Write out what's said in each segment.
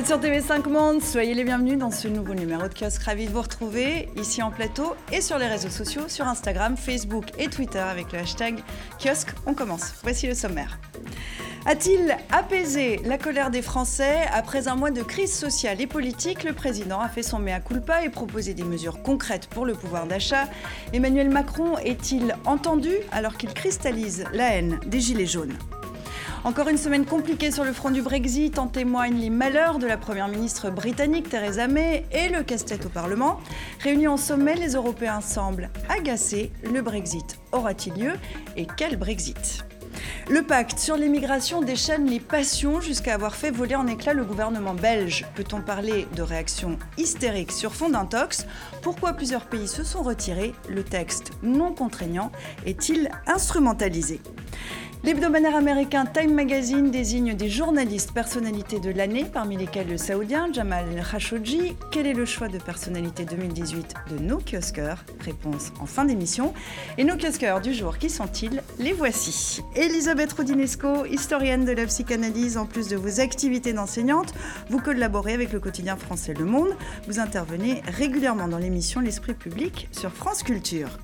êtes sur TV5 Monde, soyez les bienvenus dans ce nouveau numéro de kiosque. Ravi de vous retrouver ici en plateau et sur les réseaux sociaux, sur Instagram, Facebook et Twitter avec le hashtag kiosque. On commence. Voici le sommaire. A-t-il apaisé la colère des Français Après un mois de crise sociale et politique, le président a fait son mea culpa et proposé des mesures concrètes pour le pouvoir d'achat. Emmanuel Macron est-il entendu alors qu'il cristallise la haine des Gilets jaunes? Encore une semaine compliquée sur le front du Brexit, en témoignent les malheurs de la Première ministre britannique Theresa May et le casse-tête au Parlement. Réunis en sommet, les Européens semblent agacés. Le Brexit aura-t-il lieu Et quel Brexit? Le pacte sur l'immigration déchaîne les passions jusqu'à avoir fait voler en éclats le gouvernement belge. Peut-on parler de réaction hystérique sur fond d'intox? Pourquoi plusieurs pays se sont retirés? Le texte non contraignant est-il instrumentalisé? L'hebdomadaire américain Time Magazine désigne des journalistes personnalités de l'année, parmi lesquels le saoudien Jamal Khashoggi. Quel est le choix de personnalité 2018 de nos kiosqueurs? Réponse en fin d'émission. Et nos kiosqueurs du jour, qui sont-ils? Les voici. Elisabeth Rodinesco, historienne de la psychanalyse, en plus de vos activités d'enseignante, vous collaborez avec le quotidien français Le Monde. Vous intervenez régulièrement dans l'émission L'Esprit public sur France Culture.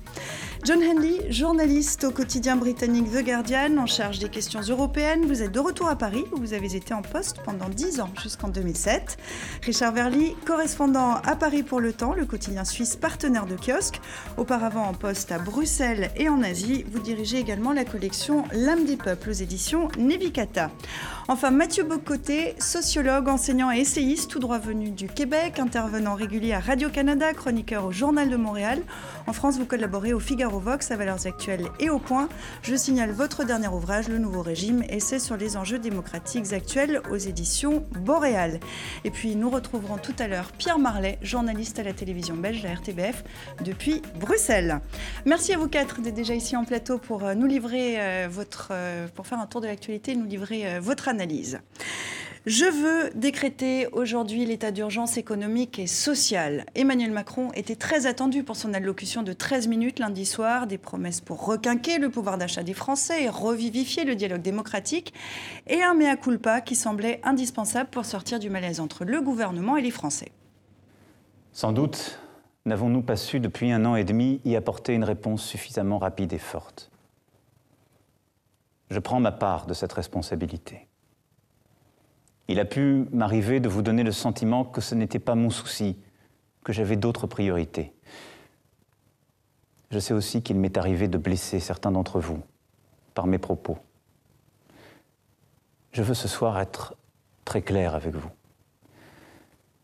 John Henley, journaliste au quotidien britannique The Guardian, en charge des questions européennes. Vous êtes de retour à Paris, où vous avez été en poste pendant 10 ans, jusqu'en 2007. Richard Verly, correspondant à Paris pour le temps, le quotidien suisse partenaire de kiosque. Auparavant en poste à Bruxelles et en Asie, vous dirigez également la collection L'âme des peuples aux éditions Nevikata. Enfin, Mathieu Bocoté, sociologue, enseignant et essayiste, tout droit venu du Québec, intervenant régulier à Radio-Canada, chroniqueur au Journal de Montréal. En France, vous collaborez au Figaro Vox, à Valeurs Actuelles et au Point. Je signale votre dernier ouvrage, Le Nouveau Régime, essai sur les enjeux démocratiques actuels aux éditions Boréal. Et puis nous retrouverons tout à l'heure Pierre Marlet, journaliste à la télévision belge, la RTBF, depuis Bruxelles. Merci à vous quatre d'être déjà ici en plateau pour euh, nous livrer euh, votre, euh, pour faire un tour de l'actualité, nous livrer votre analyse. Je veux décréter aujourd'hui l'état d'urgence économique et sociale. Emmanuel Macron était très attendu pour son allocution de 13 minutes lundi soir, des promesses pour requinquer le pouvoir d'achat des Français et revivifier le dialogue démocratique, et un mea culpa qui semblait indispensable pour sortir du malaise entre le gouvernement et les Français. Sans doute n'avons-nous pas su depuis un an et demi y apporter une réponse suffisamment rapide et forte. Je prends ma part de cette responsabilité. Il a pu m'arriver de vous donner le sentiment que ce n'était pas mon souci, que j'avais d'autres priorités. Je sais aussi qu'il m'est arrivé de blesser certains d'entre vous par mes propos. Je veux ce soir être très clair avec vous.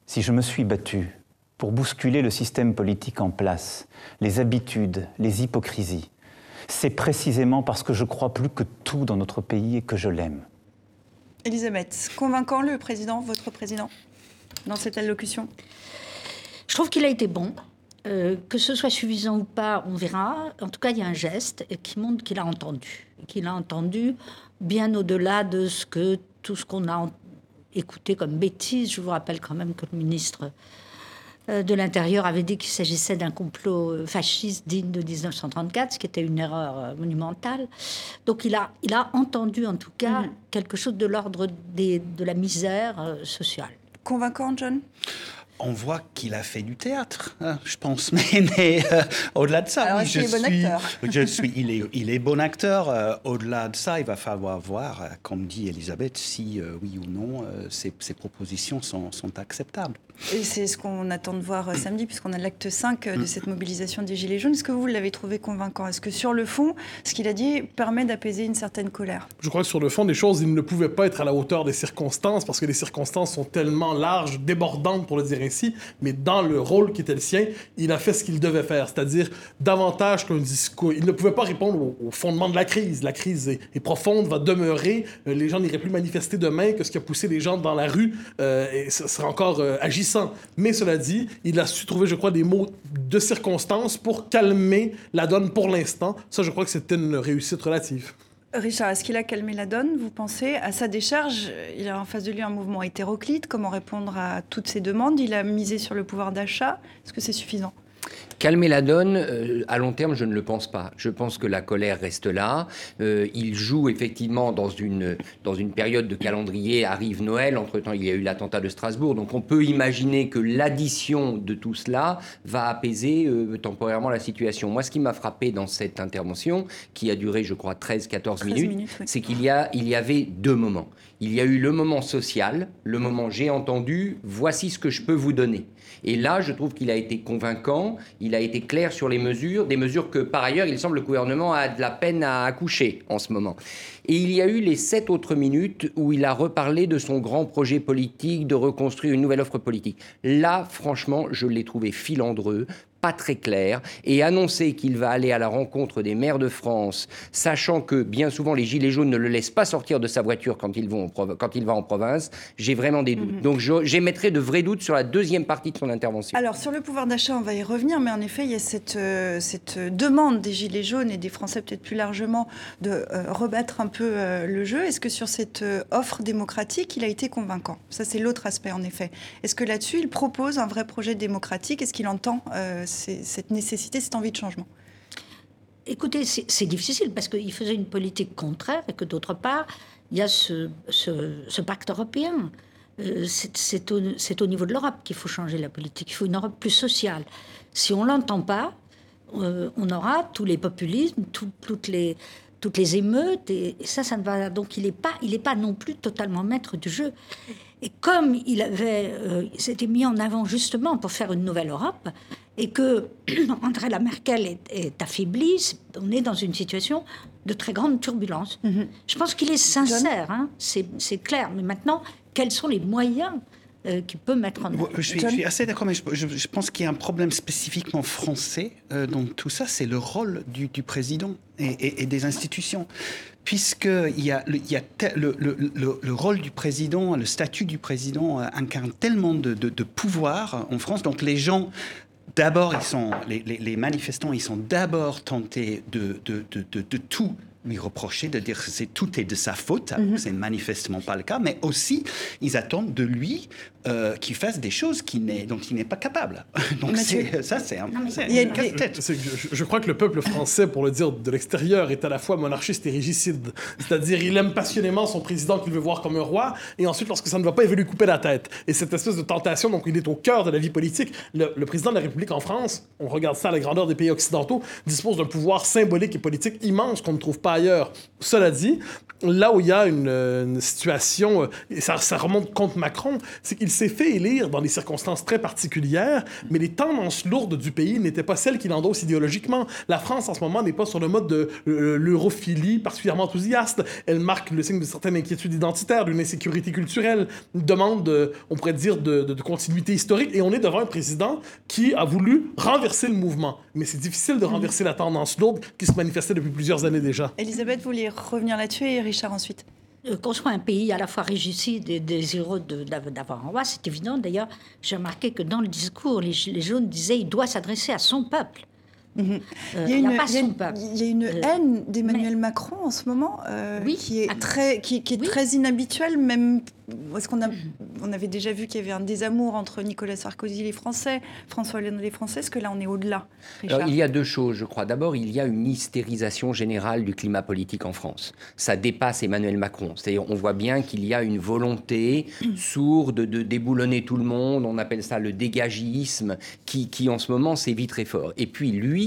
Si je me suis battu pour bousculer le système politique en place, les habitudes, les hypocrisies, c'est précisément parce que je crois plus que tout dans notre pays et que je l'aime. Elisabeth, convaincant le président, votre président, dans cette allocution? Je trouve qu'il a été bon. Euh, que ce soit suffisant ou pas, on verra. En tout cas, il y a un geste qui montre qu'il a entendu. Qu'il a entendu bien au-delà de ce que, tout ce qu'on a écouté comme bêtises. Je vous rappelle quand même que le ministre de l'Intérieur avait dit qu'il s'agissait d'un complot euh, fasciste digne de 1934, ce qui était une erreur euh, monumentale. Donc il a, il a entendu en tout cas mhm. quelque chose de l'ordre de la misère sociale. Convaincant, John? On voit qu'il a fait du théâtre, hein, je pense. Mais, euh, au-delà de ça, oui, je, suis, bon acteur? je suis, il est, il est bon acteur. Euh, au-delà de ça, il va falloir voir, euh, comme dit Elisabeth, si oui ou non ces, propositions sont, sont, acceptables. Et c'est ce qu'on attend de voir samedi, puisqu'on a l'acte 5 de mm. cette mobilisation des Gilets jaunes. Est-ce que vous l'avez trouvé convaincant? Est-ce que sur le fond, ce qu'il a dit permet d'apaiser une certaine colère? Je crois que sur le fond des choses, il ne pouvait pas être à la hauteur des circonstances, parce que les circonstances sont tellement larges, débordantes pour le dire mais dans le rôle qui était le sien, il a fait ce qu'il devait faire, c'est-à-dire davantage qu'un discours. Il ne pouvait pas répondre au, fondement de la crise. La crise est, profonde, va demeurer. Euh, les gens n'iraient plus manifester demain que ce qui a poussé les gens dans la rue, euh, et ce sera encore euh, Mais cela dit, il a su trouver, je crois, des mots de circonstance pour calmer la donne pour l'instant. Ça, je crois que c'était une réussite relative. Richard, est-ce qu'il a calmé la donne, vous pensez À sa décharge, il a en face de lui un mouvement hétéroclite. Comment répondre à toutes ces demandes? Il a misé sur le pouvoir d'achat. Est-ce que c'est suffisant? Calmer la donne, euh, à long terme, je ne le pense pas. Je pense que la colère reste là. Euh, il joue effectivement dans une, dans une période de calendrier. Arrive Noël, entre-temps, il y a eu l'attentat de Strasbourg. Donc on peut imaginer que l'addition de tout cela va apaiser euh, temporairement la situation. Moi, ce qui m'a frappé dans cette intervention, qui a duré, je crois, 13-14 minutes, minutes, oui. c'est qu'il y, a, il y avait deux moments. Il y a eu le moment social, le moment j'ai entendu, voici ce que je peux vous donner. Et là, je trouve qu'il a été convaincant, il a été clair sur les mesures, des mesures que par ailleurs, il semble le gouvernement a de la peine à accoucher en ce moment. Et il y a eu les sept autres minutes où il a reparlé de son grand projet politique, de reconstruire une nouvelle offre politique. Là, franchement, je l'ai trouvé filandreux, pas très clair et annoncer qu'il va aller à la rencontre des maires de France, sachant que bien souvent les gilets jaunes ne le laissent pas sortir de sa voiture quand il, vont quand il va en province, j'ai vraiment des doutes. Donc je- j'émettrai de vrais doutes sur la deuxième partie de son intervention. Alors, sur le pouvoir d'achat, on va y revenir, mais en effet, il y a cette, euh, cette demande des Gilets jaunes et des Français peut-être plus largement de euh, rebattre un peu euh, le jeu. Est-ce que sur cette euh, offre démocratique, il a été convaincant? Ça, c'est l'autre aspect, en effet. Est-ce que là-dessus, il propose un vrai projet démocratique? Est-ce qu'il entend cette nécessité, cette envie de changement Écoutez, c'est difficile parce qu'il faisait une politique contraire et que d'autre part, il y a ce, pacte européen. Euh, c'est- au, niveau de l'Europe qu'il faut changer la politique. Il faut une Europe plus sociale. Si on l'entend pas, euh, on aura tous les populismes, tout- toutes les émeutes et, ça, ça ne va donc il n'est pas pas non plus totalement maître du jeu. Et comme il avait euh, il s'était mis en avant justement pour faire une nouvelle Europe et que Angela Merkel est, est affaiblie, on est dans une situation de très grande turbulence. Je pense qu'il est sincère, hein, c'est c'est clair. Mais maintenant, quels sont les moyens euh, qu'il peut mettre en œuvre? Je suis, je suis assez d'accord, mais je, je- je pense qu'il y a un problème spécifiquement français euh, dans tout ça, c'est le rôle du, du président et, et- et des institutions. Puisqu'il y a, le, il y a le, le- le- le rôle du président, le statut du président euh, incarne tellement de, pouvoir en France. Donc les gens, d'abord, ils sont, les, manifestants, ils sont d'abord tentés de tout lui reprocher, de dire que c'est tout est de sa faute, alors que c'est manifestement pas le cas, mais aussi ils attendent de lui euh, qu'il fasse des choses qui n'est- dont il n'est pas capable. Donc c'est- ça, c'est un, c'est il y a une une- casse-tête. C'est je, je crois que le peuple français, pour le dire de l'extérieur, est à la fois monarchiste et régicide. C'est-à-dire, il aime passionnément son président qu'il veut voir comme un roi, et ensuite, lorsque ça ne va pas, il veut lui couper la tête. Et cette espèce de tentation, donc, il est au cœur de la vie politique. Le, le président de la République en France, on regarde ça à la grandeur des pays occidentaux, dispose d'un pouvoir symbolique et politique immense qu'on ne trouve pas ailleurs. Cela dit, là où il y a une, euh, situation, euh, et ça, remonte contre Macron, c'est qu'il s'est fait élire dans des circonstances très particulières, mais les tendances lourdes du pays n'étaient pas celles qu'il endosse idéologiquement. La France, en ce moment, n'est pas sur le mode de euh, l'europhilie particulièrement enthousiaste. Elle marque le signe de certaines inquiétudes identitaires, d'une insécurité culturelle, une demande, de- on pourrait dire, de continuité historique. Et on est devant un président qui a voulu renverser le mouvement. Mais c'est difficile de renverser la tendance lourde qui se manifestait depuis plusieurs années déjà. Elisabeth, voulez revenir là-dessus et Richard ensuite Euh, qu'on soit un pays à la fois régicide et désireux d'avoir un roi, c'est évident. D'ailleurs, j'ai remarqué que dans le discours, les jaunes disaient il doit s'adresser à son peuple. Euh, Il y a une, pas il y a son une- peuple. il y a une Euh, haine d'Emmanuel Macron en ce moment euh, Oui. qui est, Ah. très, qui, qui est Oui. très inhabituelle, même. Est-ce qu'on a, on avait déjà vu qu'il y avait un désamour entre Nicolas Sarkozy et les Français, François Hollande et les Français Est-ce que là, on est au-delà Alors, il y a deux choses, je crois. D'abord, il y a une hystérisation générale du climat politique en France. Ça dépasse Emmanuel Macron. C'est-à-dire, on voit bien qu'il y a une volonté sourde de déboulonner tout le monde. On appelle ça le dégagisme, qui, qui en ce moment sévit très fort. Et puis, lui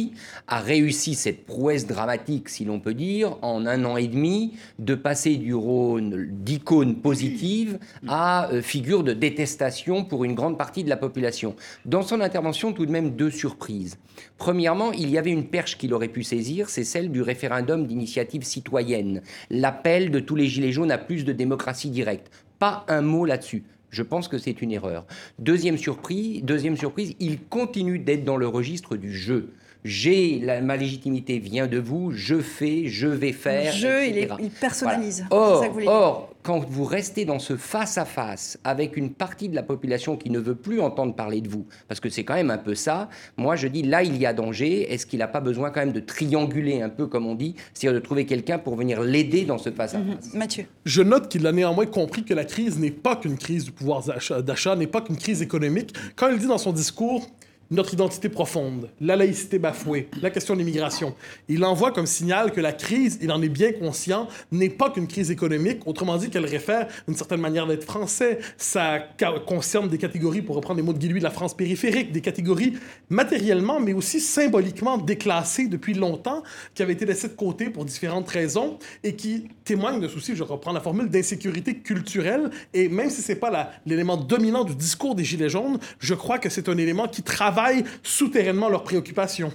a réussi cette prouesse dramatique, si l'on peut dire, en un an et demi, de passer du rôle d'icône positive à euh, figure de détestation pour une grande partie de la population. Dans son intervention, tout de même deux surprises. Premièrement, il y avait une perche qu'il aurait pu saisir, c'est celle du référendum d'initiative citoyenne, l'appel de tous les gilets jaunes à plus de démocratie directe. Pas un mot là-dessus. Je pense que c'est une erreur. Deuxième surprise, deuxième surprise, il continue d'être dans le registre du jeu. J'ai la- ma légitimité vient de vous, je fais, je vais faire. Le jeu, il, est- etc. il personnalise. Voilà. Or, ça que vous voulez dire. or, quand vous restez dans ce face-à-face avec une partie de la population qui ne veut plus entendre parler de vous, parce que c'est quand même un peu ça, moi je dis là il y a danger, est-ce qu'il n'a pas besoin quand même de trianguler un peu comme on dit, c'est-à-dire de trouver quelqu'un pour venir l'aider dans ce face-à-face? Mathieu. Je note qu'il a néanmoins compris que la crise n'est pas qu'une crise du pouvoir d'achat, n'est pas qu'une crise économique. Quand il dit dans son discours notre identité profonde, la laïcité bafouée, la question de l'immigration. Il envoie comme signal que la crise, il en est bien conscient, n'est pas qu'une crise économique, autrement dit qu'elle réfère une certaine manière d'être français. Ça concerne des catégories, pour reprendre les mots de Guy de la France périphérique, des catégories matériellement, mais aussi symboliquement déclassées depuis longtemps, qui avaient été laissées de côté pour différentes raisons et qui témoignent de soucis, je reprends la formule, d'insécurité culturelle. Et même si c'est pas l'élément dominant du discours des Gilets jaunes, je crois que c'est un élément qui travaille souterrainement leurs préoccupations.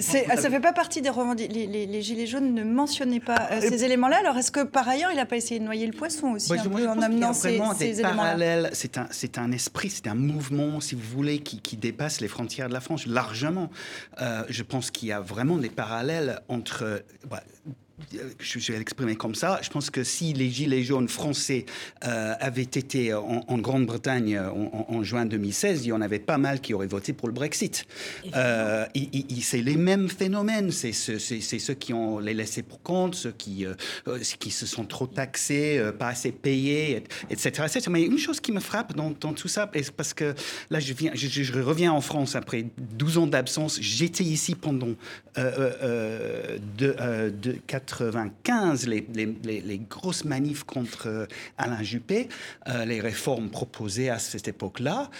ça ne fait pas partie des revendications. Les, Gilets jaunes ne mentionnaient pas euh, ces éléments-là. Alors, est-ce que par ailleurs, il n'a pas essayé de noyer le poisson aussi un peu, en amenant ces, ces parallèles C'est un, un, esprit, c'est un mouvement, si vous voulez, qui, qui, dépasse les frontières de la France largement. Euh, je pense qu'il y a vraiment des parallèles entre. Bah, je vais l'exprimer comme ça, je pense que si les Gilets jaunes français euh, avaient été en, Grande-Bretagne en, juin 2016, il y en avait pas mal qui auraient voté pour le Brexit. Euh, c'est les mêmes phénomènes, c'est ceux, qui ont les laissés pour compte, ceux qui, euh, qui se sont trop taxés, pas assez payés, etc., Mais une chose qui me frappe dans, tout ça, parce que là, je, viens, je, reviens en France après 12 ans d'absence, j'étais ici pendant de, de 4 95, les, les, grosses manifs contre euh, Alain Juppé, euh, les réformes proposées à cette époque-là,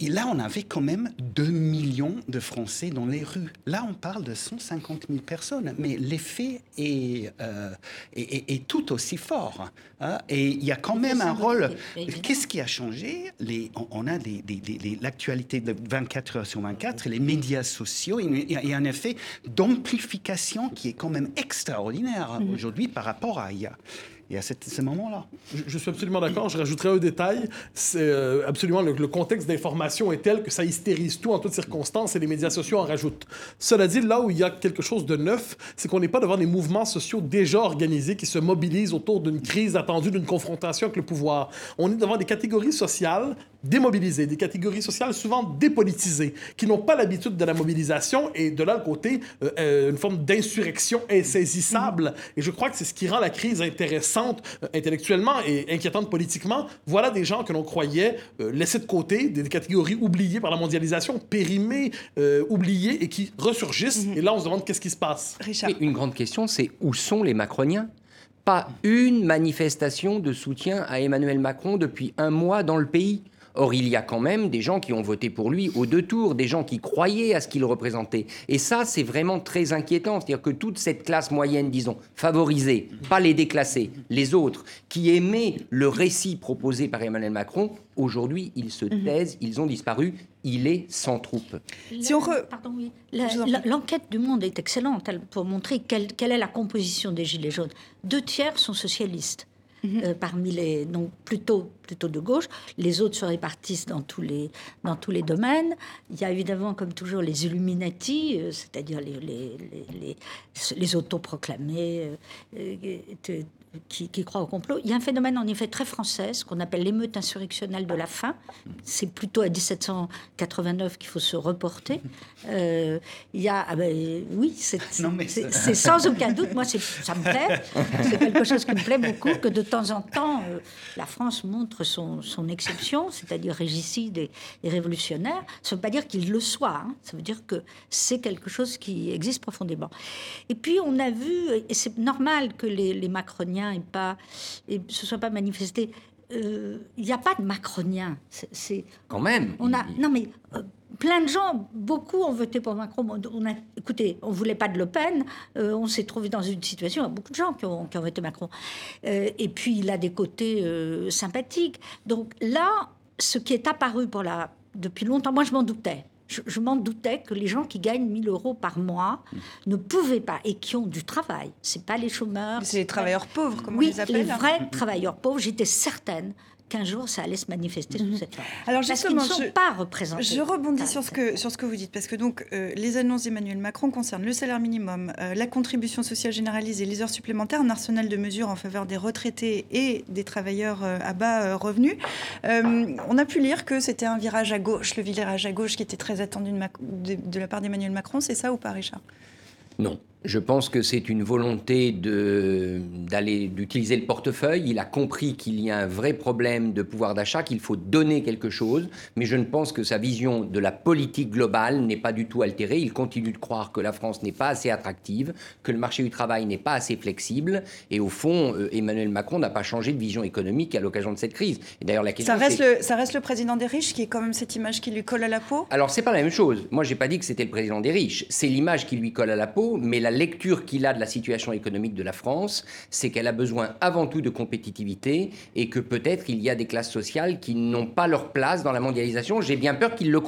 et là, on avait quand même 2 millions de Français dans les rues. Là, on parle de 150 000 personnes, mais l'effet est, euh, est, tout aussi fort. Hein. Et il y a quand même un rôle. Qu'est-ce qui a changé? Les, On a l'actualité de 24 heures sur 24, les médias sociaux. Il y a un effet d'amplification qui est quand même extraordinaire mm-hmm. aujourd'hui par rapport à a et à ce moment-là. Je, suis absolument d'accord. Je rajouterai un détail. C'est euh, absolument le, contexte d'information est tel que ça hystérise tout en toutes circonstances et les médias sociaux en rajoutent. Cela dit, là où il y a quelque chose de neuf, c'est qu'on n'est pas devant des mouvements sociaux déjà organisés qui se mobilisent autour d'une crise attendue, d'une confrontation avec le pouvoir. On est devant des catégories sociales démobilisées, des catégories sociales souvent dépolitisées, qui n'ont pas l'habitude de la mobilisation et de l'autre côté, euh, euh, une forme d'insurrection insaisissable. Et je crois que c'est ce qui rend la crise intéressante euh, intellectuellement et inquiétante politiquement. Voilà des gens que l'on croyait euh, laissés de côté, des catégories oubliées par la mondialisation, périmées, euh, oubliées et qui ressurgissent. Mhm. Et là, on se demande qu'est-ce qui se passe. Richard. une grande question, c'est où sont les Macroniens? Pas une manifestation de soutien à Emmanuel Macron depuis un mois dans le pays. Or, il y a quand même des gens qui ont voté pour lui aux deux tours, des gens qui croyaient à ce qu'il représentait. Et ça, c'est vraiment très inquiétant. C'est-à-dire que toute cette classe moyenne, disons, favorisée, pas les déclassés, les autres, qui aimaient le récit proposé par Emmanuel Macron, aujourd'hui, ils se mhm. taisent, ils ont disparu. Il est sans troupe. Si on L'enquête du Monde est excellente pour montrer quelle, quelle est la composition des Gilets jaunes. Deux tiers sont socialistes. Euh, parmi les donc plutôt plutôt de gauche. Les autres se répartissent dans tous les dans tous les domaines. Il y a évidemment comme toujours les Illuminati, euh, c'est-à-dire les les, les, les, autoproclamés euh, qui, qui, croient au complot. Il y a un phénomène en effet très français, ce qu'on appelle l'émeute insurrectionnelle de la faim. C'est plutôt à 1789 qu'il faut se reporter. Euh, il y a, ah ben, oui, c'est sans aucun doute, moi ça me plaît, c'est quelque chose qui me plaît beaucoup, que de temps en temps euh, la France montre son, son exception, c'est-à-dire régicide et, révolutionnaire. Ça ne veut pas dire qu'il le soit, hein. ça veut dire que c'est quelque chose qui existe profondément. Et puis on a vu, et c'est normal que les, les Macroniens et pas et se soit pas manifesté. Euh, il n'y a pas de macronien. C'est quand même. On a non mais euh, plein de gens, beaucoup ont voté pour Macron. On a, écoutez, on voulait pas de Le Pen. Euh, on s'est trouvé dans une situation. Il y a beaucoup de gens qui ont, qui ont voté Macron. et puis il a des côtés sympathiques. Donc là, ce qui est apparu pour la depuis longtemps, moi je m'en doutais je, m'en doutais que les gens qui gagnent 1000 euros par mois ne pouvaient pas, et qui ont du travail, c'est pas les chômeurs. C'est les travailleurs pauvres, comme oui, on les appelle. les vrais travailleurs pauvres, j'étais certaine qu'un jour ça allait se manifester sous mhm. cette forme. Alors justement, parce ne sont pas représentés. Je rebondis sur ce que sur ce que vous dites parce que donc euh, les annonces d'Emmanuel Macron concernent le salaire minimum, euh, la contribution sociale généralisée, les heures supplémentaires, un arsenal de mesures en faveur des retraités et des travailleurs euh, à bas revenus. on a pu lire que c'était un virage à gauche, le virage à gauche qui était très attendu de, de la part d'Emmanuel Macron. C'est ça ou pas, Richard? Non. Je pense que c'est une volonté d'aller d'utiliser le portefeuille. Il a compris qu'il y a un vrai problème de pouvoir d'achat, qu'il faut donner quelque chose, mais je ne pense que sa vision de la politique globale n'est pas du tout altérée. Il continue de croire que la France n'est pas assez attractive, que le marché du travail n'est pas assez flexible, et au fond, euh, Emmanuel Macron n'a pas changé de vision économique à l'occasion de cette crise. Et d'ailleurs, la question ça reste, le, ça reste le président des riches qui est quand même cette image qui lui colle à la peau? Alors c'est pas la même chose. Moi, j'ai pas dit que c'était le président des riches. C'est l'image qui lui colle à la peau, mais la la lecture qu'il a de la situation économique de la France, c'est qu'elle a besoin avant tout de compétitivité et que peut-être il y a des classes sociales qui n'ont pas leur place dans la mondialisation. J'ai bien peur qu'il le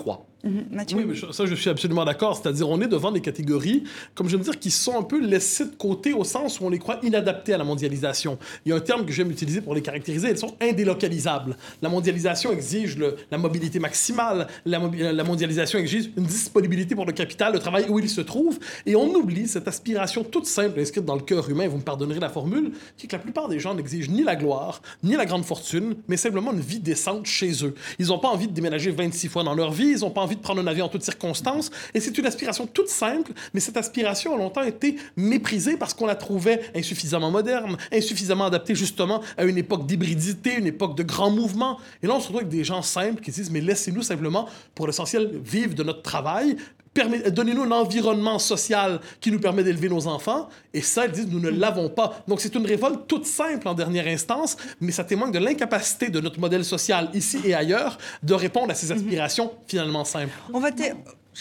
Mhm, oui, mais ça, je suis absolument d'accord. C'est-à-dire, on est devant des catégories, comme je veux dire, qui sont un peu laissées de côté au sens où on les croit inadaptées à la mondialisation. Il y a un terme que j'aime utiliser pour les caractériser, elles sont indélocalisables. La mondialisation exige la mobilité maximale, la, la, mondialisation exige une disponibilité pour le capital, le travail où il se trouve, et on oublie cette aspiration toute simple inscrite dans le cœur humain, vous me pardonnerez la formule, qui est que la plupart des gens n'exigent ni la gloire, ni la grande fortune, mais simplement une vie décente chez eux. Ils n'ont pas envie de déménager 26 fois dans leur vie, ils n'ont pas envie de prendre un avion en toutes circonstances. Et c'est une aspiration toute simple, mais cette aspiration a longtemps été méprisée parce qu'on la trouvait insuffisamment moderne, insuffisamment adaptée justement à une époque d'hybridité, une époque de grands mouvements. Et là, on se retrouve avec des gens simples qui disent, mais laissez-nous simplement, pour l'essentiel, vivre de notre travail, Donnez-nous un environnement social qui nous permet d'élever nos enfants. Et ça, ils disent, nous ne l'avons pas. Donc, c'est une révolte toute simple en dernière instance, mais ça témoigne de l'incapacité de notre modèle social ici et ailleurs de répondre à ces mhm. aspirations finalement simples. On va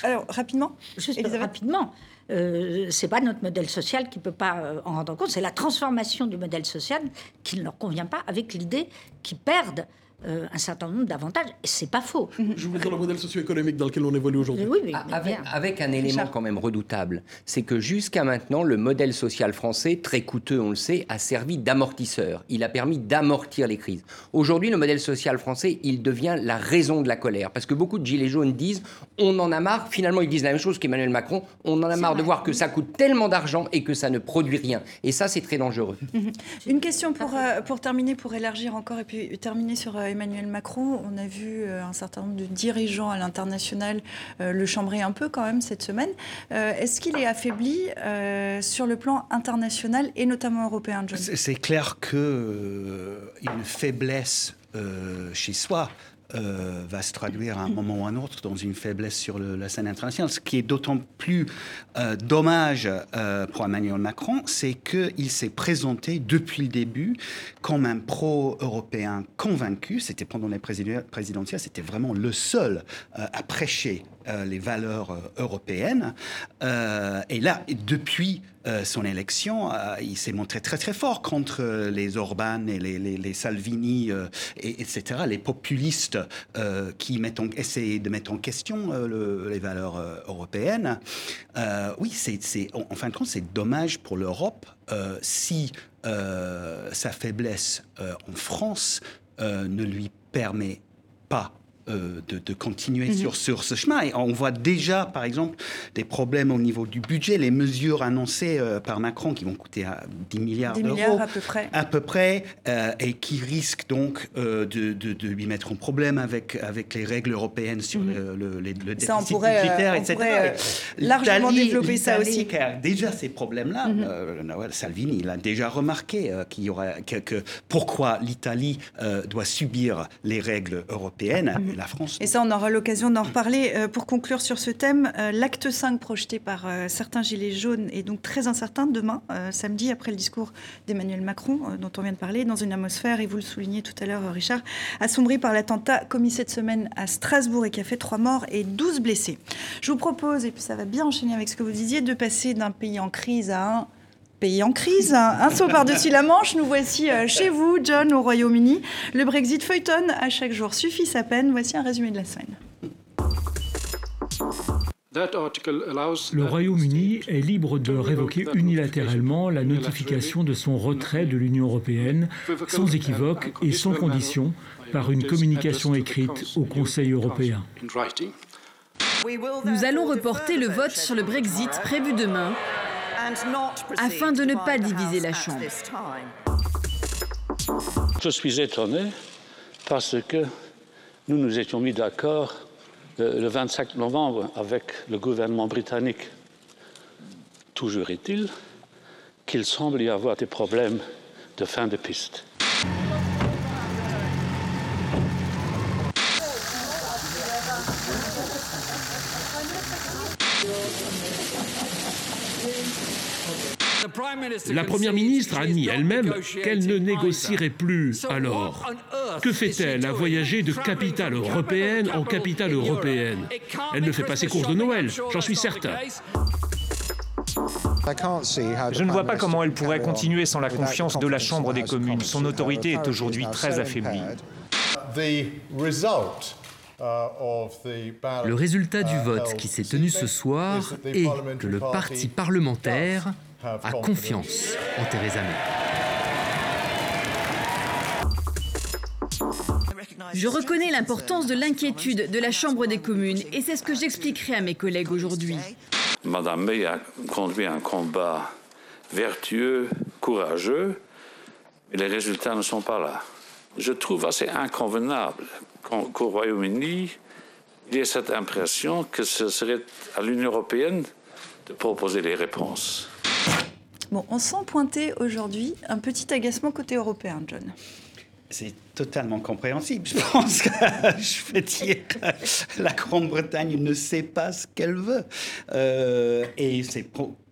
Alors, rapidement Juste rapidement. Euh, c'est pas notre modèle social qui peut pas euh, en rendre compte, c'est la transformation du modèle social qui ne leur convient pas avec l'idée qu'ils perdent euh, un certain nombre d'avantages. C'est pas faux. Je vous dire le modèle socio-économique dans lequel on évolue aujourd'hui. Oui, avec, un élément quand même redoutable, c'est que jusqu'à maintenant, le modèle social français, très coûteux, on le sait, a servi d'amortisseur. Il a permis d'amortir les crises. Aujourd'hui, le modèle social français, il devient la raison de la colère. Parce que beaucoup de gilets jaunes disent on en a marre. Finalement, ils disent la même chose qu'Emmanuel Macron. On en a marre de voir que ça coûte tellement d'argent et que ça ne produit rien. Et ça, c'est très dangereux. Une question pour, euh, pour terminer, pour élargir encore et puis terminer sur euh, Emmanuel Macron. On a vu euh, un certain nombre de dirigeants à l'international euh, le chambrer un peu quand même cette semaine. Euh, est-ce qu'il est affaibli sur le plan international et notamment européen, C'est clair qu'une faiblesse chez soi euh, va se traduire à un moment ou à un autre dans une faiblesse sur la scène internationale. Ce qui est d'autant plus euh, dommage euh, pour Emmanuel Macron, c'est qu'il s'est présenté depuis le début comme un pro-européen convaincu. C'était pendant les présidentielles, c'était vraiment le seul à prêcher les valeurs européennes. et là, depuis euh, son élection, euh, il s'est montré très très fort contre les Orban et les, Salvini, et, etc., les populistes qui mettent en, essayent de mettre en question les valeurs européennes. oui, c'est, en fin de compte, c'est dommage pour l'Europe si sa faiblesse en France ne lui permet pas euh, de, continuer mhm. sur, sur ce chemin. Et on voit déjà, par exemple, des problèmes au niveau du budget, les mesures annoncées euh, par Macron qui vont coûter à 10 milliards d'euros. à peu près. À peu près, euh, et qui risquent donc de, de, lui mettre en problème avec, avec les règles européennes sur mhm. le, le, déficit ça, on pourrait, budgétaire, etc. Pourrait, largement développer ça aussi. Qui a déjà ces problèmes-là. Mhm. Salvini, il a déjà remarqué qu'il y aura, que, pourquoi l'Italie doit subir les règles européennes France. Et ça, on aura l'occasion d'en reparler. Euh, pour conclure sur ce thème, euh, l'acte 5 projeté par euh, certains Gilets jaunes est donc très incertain demain, samedi, après le discours d'Emmanuel Macron, dont on vient de parler, dans une atmosphère, et vous le soulignez tout à l'heure, Richard, assombrie par l'attentat commis cette semaine à Strasbourg et qui a fait 3 morts et 12 blessés. Je vous propose, et ça va bien enchaîner avec ce que vous disiez, de passer d'un pays en crise à un pays en crise. Un saut par-dessus la Manche, nous voici euh, chez vous, John, au Royaume-Uni. Le Brexit feuilletonne, à chaque jour suffit sa peine. Voici un résumé de la semaine. Le Royaume-Uni est libre de révoquer unilatéralement la notification de son retrait de l'Union européenne sans équivoque et sans condition par une communication écrite au Conseil européen. Nous allons reporter le vote sur le Brexit prévu demain afin de ne pas diviser la Chambre. Je suis étonné parce que nous nous étions mis d'accord euh, le 25 novembre avec le gouvernement britannique. toujours est-il qu'il semble y avoir des problèmes de fin de piste. La Première ministre a admis elle-même qu'elle ne négocierait plus. Alors, que fait-elle à voyager de capitale européenne en capitale européenne? Elle ne fait pas ses courses de Noël, j'en suis certain. Je ne vois pas comment elle pourrait continuer sans la confiance de la Chambre des communes. Son autorité est aujourd'hui très affaiblie. Le résultat du vote qui s'est tenu ce soir est que le parti parlementaire a confiance en Theresa May. Je reconnais l'importance de l'inquiétude de la Chambre des communes et c'est ce que j'expliquerai à mes collègues aujourd'hui. Madame May a conduit un combat vertueux, courageux, mais les résultats ne sont pas là. Je trouve assez inconvenable qu'au Royaume-Uni, il y ait cette impression que ce serait à l'Union européenne de proposer les réponses. Bon, on sent pointer aujourd'hui un petit agacement côté européen, John. C'est totalement compréhensible. Je pense que je vais dire la Grande-Bretagne ne sait pas ce qu'elle veut. Euh, et c'est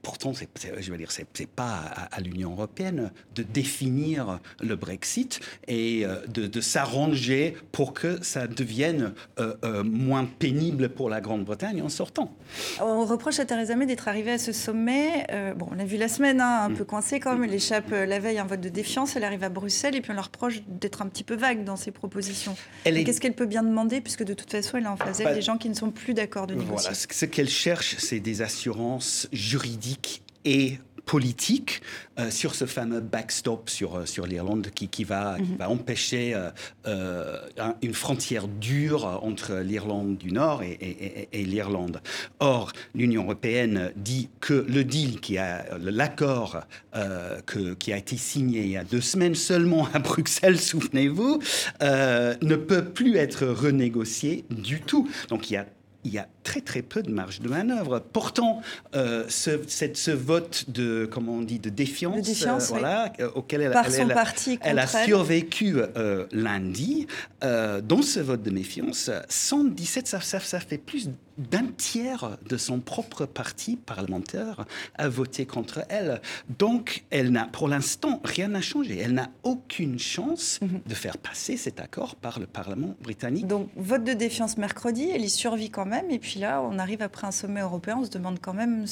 pourtant, je veux dire, c'est pas à, l'Union européenne de définir le Brexit et euh, de, s'arranger pour que ça devienne euh, euh, moins pénible pour la Grande-Bretagne en sortant. On reproche à Theresa May d'être arrivée à ce sommet. bon, on l'a vu la semaine, hein, un mm. peu coincée quand même. Elle échappe la veille un vote de défiance. Elle arrive à Bruxelles et puis on la reproche d'être un petit peu vague dans ses propositions. Qu'est-ce qu'elle peut bien demander puisque de toute façon, elle a en face d'elle des gens qui ne sont plus d'accord de négocier. Voilà, ce qu'elle cherche, c'est des assurances juridiques et politique euh, sur ce fameux backstop sur, euh, sur l'Irlande qui, qui, va, qui, mhm. va, empêcher euh, une frontière dure entre l'Irlande du Nord et, et, l'Irlande. Or, l'Union européenne dit que le deal, qui a l'accord qui a été signé il y a deux semaines seulement à Bruxelles, souvenez-vous, ne peut plus être renégocié du tout. Donc il y a il y a très très peu de marge de manœuvre. Pourtant, euh, ce, cette, ce vote de comment on dit de défiance, euh, voilà, euh, auquel elle, Par elle, son parti elle a survécu lundi, dans ce vote de méfiance, 117, ça, ça, ça fait plus d'un tiers de son propre parti parlementaire a voté contre elle. Donc, elle n'a, pour l'instant, rien n'a changé. Elle n'a aucune chance mhm. de faire passer cet accord par le Parlement britannique. Donc, vote de défiance mercredi, elle y survit quand même. Et puis là, on arrive après un sommet européen, on se demande quand même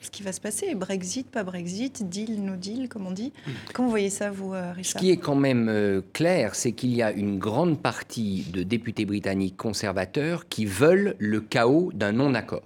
ce qui va se passer. Brexit, pas Brexit, deal, no deal, comme on dit. Comment vous voyez ça, vous, euh, Richard Ce qui est quand même euh, clair, c'est qu'il y a une grande partie de députés britanniques conservateurs qui veulent le chaos d'un non-accord.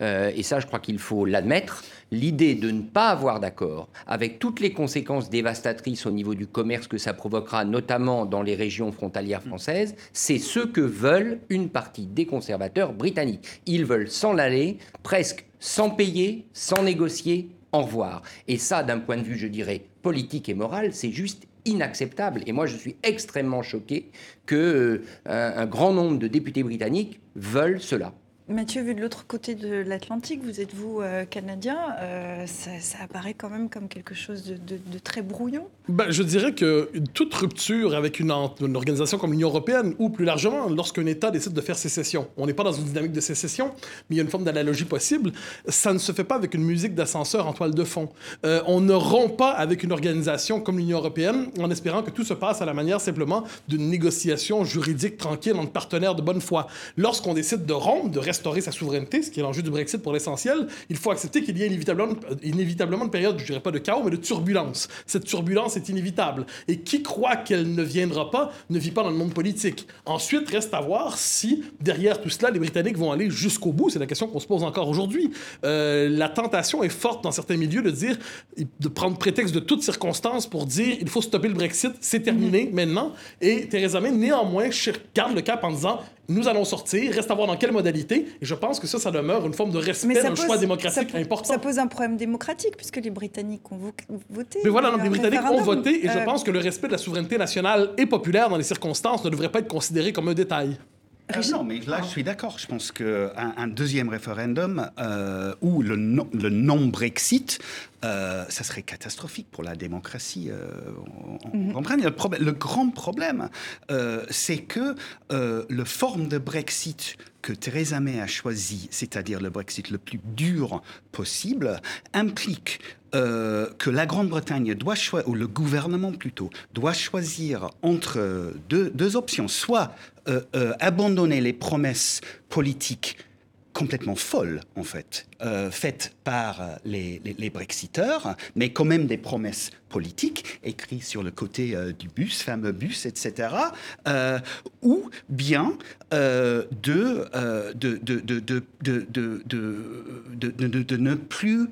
Euh, et ça, je crois qu'il faut l'admettre. L'idée de ne pas avoir d'accord, avec toutes les conséquences dévastatrices au niveau du commerce que ça provoquera, notamment dans les régions frontalières françaises, c'est ce que veulent une partie des conservateurs britanniques. Ils veulent s'en aller, presque sans payer, sans négocier, au revoir. Et ça, d'un point de vue, je dirais, politique et moral, c'est juste inacceptable. Et moi, je suis extrêmement choqué que euh, un grand nombre de députés britanniques veulent cela. Mathieu, vu de l'autre côté de l'Atlantique, vous êtes vous euh, canadien, euh, ça, apparaît quand même comme quelque chose de, très brouillon ben, Je dirais que toute rupture avec une, organisation comme l'Union européenne, ou plus largement lorsqu'un État décide de faire sécession, on n'est pas dans une dynamique de sécession, mais il y a une forme d'analogie possible, ça ne se fait pas avec une musique d'ascenseur en toile de fond. Euh, on ne rompt pas avec une organisation comme l'Union européenne en espérant que tout se passe à la manière simplement d'une négociation juridique tranquille entre partenaires de bonne foi. Lorsqu'on décide de rompre, de restaurer sa souveraineté, ce qui est l'enjeu du Brexit pour l'essentiel, il faut accepter qu'il y ait inévitablement, inévitablement une période, je dirais pas de chaos, mais de turbulence. Cette turbulence est inévitable. Et qui croit qu'elle ne viendra pas ne vit pas dans le monde politique. Ensuite, reste à voir si, derrière tout cela, les Britanniques vont aller jusqu'au bout. C'est la question qu'on se pose encore aujourd'hui. Euh, la tentation est forte dans certains milieux de dire, de prendre prétexte de toutes circonstances pour dire il faut stopper le Brexit, c'est terminé mm-hmm. maintenant. Et Theresa May, néanmoins, garde le cap en disant nous allons sortir, reste à voir dans quelle modalité. Et je pense que ça, ça demeure une forme de respect d'un choix démocratique important. Ça pose un problème démocratique, puisque les Britanniques ont voté. Mais voilà, les Britanniques ont voté, et je euh, pense que le respect de la souveraineté nationale et populaire dans les circonstances ne devrait pas être considéré comme un détail. Euh, non, mais là, je suis d'accord. Je pense qu'un un deuxième référendum euh, ou le, non-Brexit, euh, ça serait catastrophique pour la démocratie. Mhm. le, problème, le, grand problème, c'est que le forme de Brexit que Theresa May a choisi, c'est-à-dire le Brexit le plus dur possible, implique que la Grande-Bretagne doit choisir, ou le gouvernement plutôt, doit choisir entre deux, deux options, soit euh, euh, abandonner les promesses politiques complètement folles, en fait, euh, faites par les, Brexiteurs, mais quand même des promesses politiques, écrites sur le côté du bus, fameux bus, etc., ou bien de, ne plus,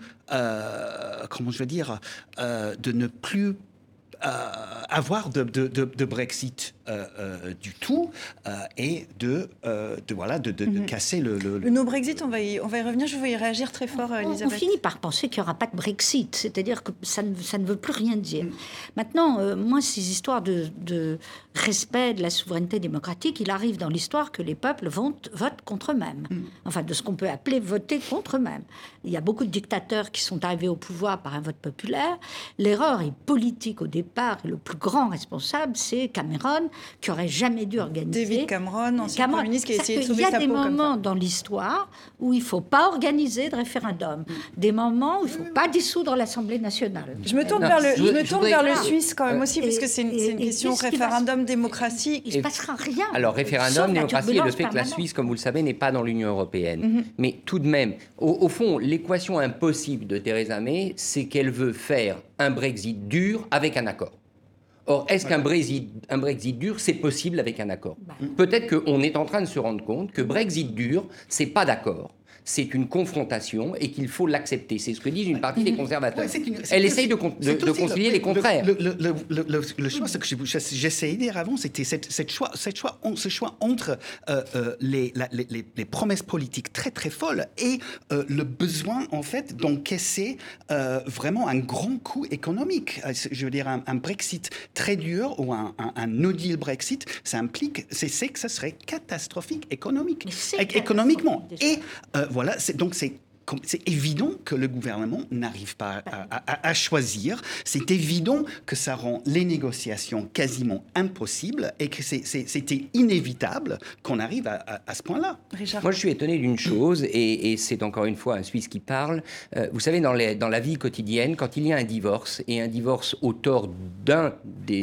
comment je dire, de ne plus avoir de, de, Brexit euh, euh, du tout euh, et de, de, voilà, de, mhm. casser le, le, le... no-Brexit, on, va y, on va y revenir. Je veux y réagir très fort, Elisabeth. On, finit par penser qu'il n'y aura pas de Brexit, c'est-à-dire que ça ne, ça ne, veut plus rien dire. Mhm. Maintenant, moi, ces histoires de, respect de la souveraineté démocratique, il arrive dans l'histoire que les peuples votent, votent contre eux-mêmes. Mhm. Enfin, de ce qu'on peut appeler voter contre eux-mêmes. Il y a beaucoup de dictateurs qui sont arrivés au pouvoir par un vote populaire. L'erreur est politique au départ. Le plus grand responsable, c'est Cameron, qui aurait jamais dû organiser. David Cameron, ancien Premier ministre qui a essayé de sauver Il y a des moments dans l'histoire où il ne faut pas organiser de référendum, des moments où il ne faut pas dissoudre l'Assemblée nationale. Je me tourne vers le, je, me tourne vers le Suisse quand même aussi, parce que c'est une, question référendum, démocratie. Il ne se passera rien. Alors référendum, démocratie et le fait que la Suisse, comme vous le savez, n'est pas dans l'Union européenne. Mhm. Mais tout de même, au, au fond, l'équation impossible de Theresa May, c'est qu'elle veut faire un Brexit dur avec un accord. Or, est-ce qu'un Brexit, un Brexit dur, c'est possible avec un accord bah. Peut-être qu'on est en train de se rendre compte que Brexit dur, c'est pas d'accord c'est une confrontation et qu'il faut l'accepter. C'est ce que disent une partie des conservateurs. Elle essaye de, concilier les contraires. Le, choix, ce que j'essayais de dire avant, c'était cette, choix, cette choix, ce choix entre euh, euh, les, les, promesses politiques très très folles et euh, le besoin en fait d'encaisser vraiment un grand coût économique. Je veux dire, un, Brexit très dur ou un, un, no deal Brexit, ça implique, c'est que ça serait catastrophique économique, économiquement. Et voilà, donc c'est c'est évident que le gouvernement n'arrive pas à, choisir. C'est évident que ça rend les négociations quasiment impossibles et que c'était inévitable qu'on arrive à, ce point-là. Moi, je suis étonné d'une chose, et, c'est encore une fois un Suisse qui parle. Euh, vous savez, dans, les, dans, la vie quotidienne, quand il y a un divorce, et un divorce au tort d'un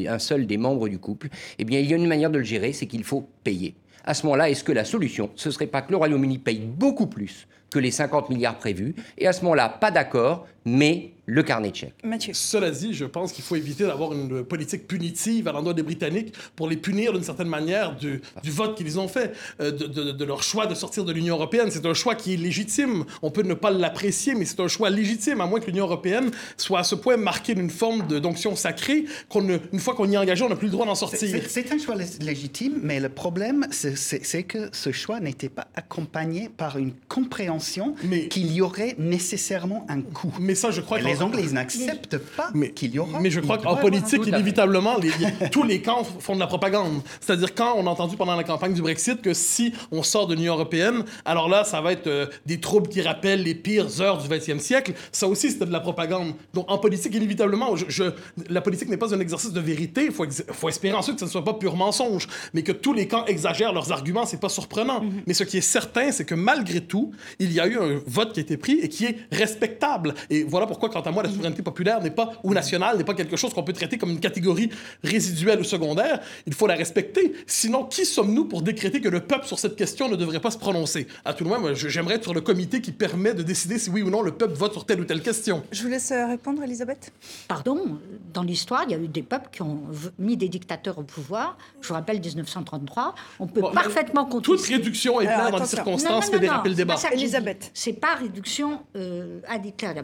un seul des membres du couple, eh bien, il y a une manière de le gérer, c'est qu'il faut payer. À ce moment-là, est-ce que la solution, ce serait pas que le Royaume-Uni paye beaucoup plus que les 50 milliards prévus? Et à ce moment-là, pas d'accord, mais le carnet de chèques. Mathieu. Cela dit, je pense qu'il faut éviter d'avoir une politique punitive à l'endroit des Britanniques pour les punir d'une certaine manière du, du vote qu'ils ont fait, euh, de, de, leur choix de sortir de l'Union européenne. C'est un choix qui est légitime. On peut ne pas l'apprécier, mais c'est un choix légitime, à moins que l'Union européenne soit à ce point marquée d'une forme d'onction sacrée qu'une fois qu'on y est engagé, on n'a plus le droit d'en sortir. C'est un choix légitime, mais le problème, c'est que ce choix n'était pas accompagné par une compréhension qu'il y aurait nécessairement un coût. Mais ça, je crois que les Anglais n'acceptent pas qu'il y aura. Mais je crois qu'en politique, inévitablement, tous les camps font de la propagande. C'est-à-dire quand on a entendu pendant la campagne du Brexit que si on sort de l'Union européenne, alors là, ça va être euh, des troubles qui rappellent les pires heures du XXe siècle. Ça aussi, c'était de la propagande. Donc en politique, inévitablement, je, la politique n'est pas un exercice de vérité. Il faut, faut, espérer ensuite que ce ne soit pas pur mensonge, mais que tous les camps exagèrent leurs arguments, c'est pas surprenant. Mm-hmm. Mais ce qui est certain, c'est que malgré tout, il y a eu un vote qui a été pris et qui est respectable. Et voilà pourquoi, quant à moi, la souveraineté populaire n'est pas, ou nationale, n'est pas quelque chose qu'on peut traiter comme une catégorie résiduelle ou secondaire. Il faut la respecter. Sinon, qui sommes-nous pour décréter que le peuple sur cette question ne devrait pas se prononcer? À tout le moins, j'aimerais être sur le comité qui permet de décider si oui ou non le peuple vote sur telle ou telle question. Je vous laisse euh, répondre, Elisabeth. Pardon, dans l'histoire, il y a eu des peuples qui ont mis des dictateurs au pouvoir. Je vous rappelle 1933. On peut parfaitement contester. Toute réduction est claire dans les circonstances fait déraper le débat. Elisabeth. C'est pas réduction euh, à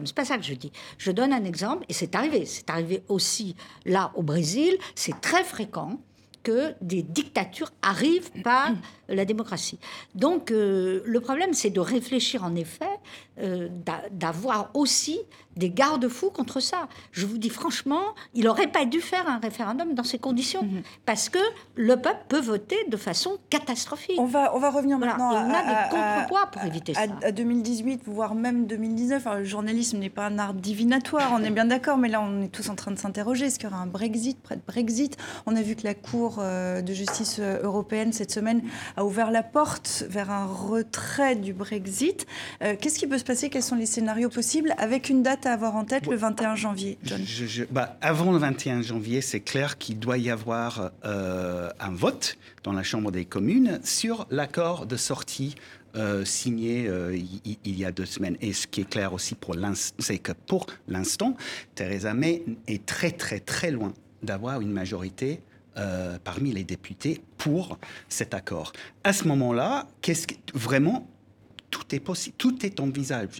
C'est pas ça que je dis. Je donne un exemple, et c'est arrivé. C'est arrivé aussi là au Brésil. C'est très fréquent que des dictatures arrivent par la démocratie. Donc euh, le problème, c'est de réfléchir en effet, euh, d'avoir aussi des garde-fous contre ça. Je vous dis franchement, il n'aurait pas dû faire un référendum dans ces conditions, mhm. parce que le peuple peut voter de façon catastrophique. On va, on va revenir maintenant on a des contrepoids pour éviter ça. À 2018, voire même 2019, le journalisme n'est pas un art divinatoire, on est bien d'accord, mais là on est tous en train de s'interroger, est-ce qu'il y aura un Brexit, près de Brexit? On a vu que la Cour euh, de justice européenne cette semaine a ouvert la porte vers un retrait du Brexit. Euh, qu'est-ce qui peut se passer Quels sont les scénarios possibles avec une date à avoir en tête le 21 janvier bah, Avant le 21 janvier, c'est clair qu'il doit y avoir euh, un vote dans la Chambre des communes sur l'accord de sortie euh, signé il, y a deux semaines. Et ce qui est clair aussi pour l'instant, c'est que pour l'instant, Theresa May est très très très loin d'avoir une majorité euh, parmi les députés pour cet accord. À ce moment-là, qu'est-ce que, vraiment, est possible, tout est envisageable,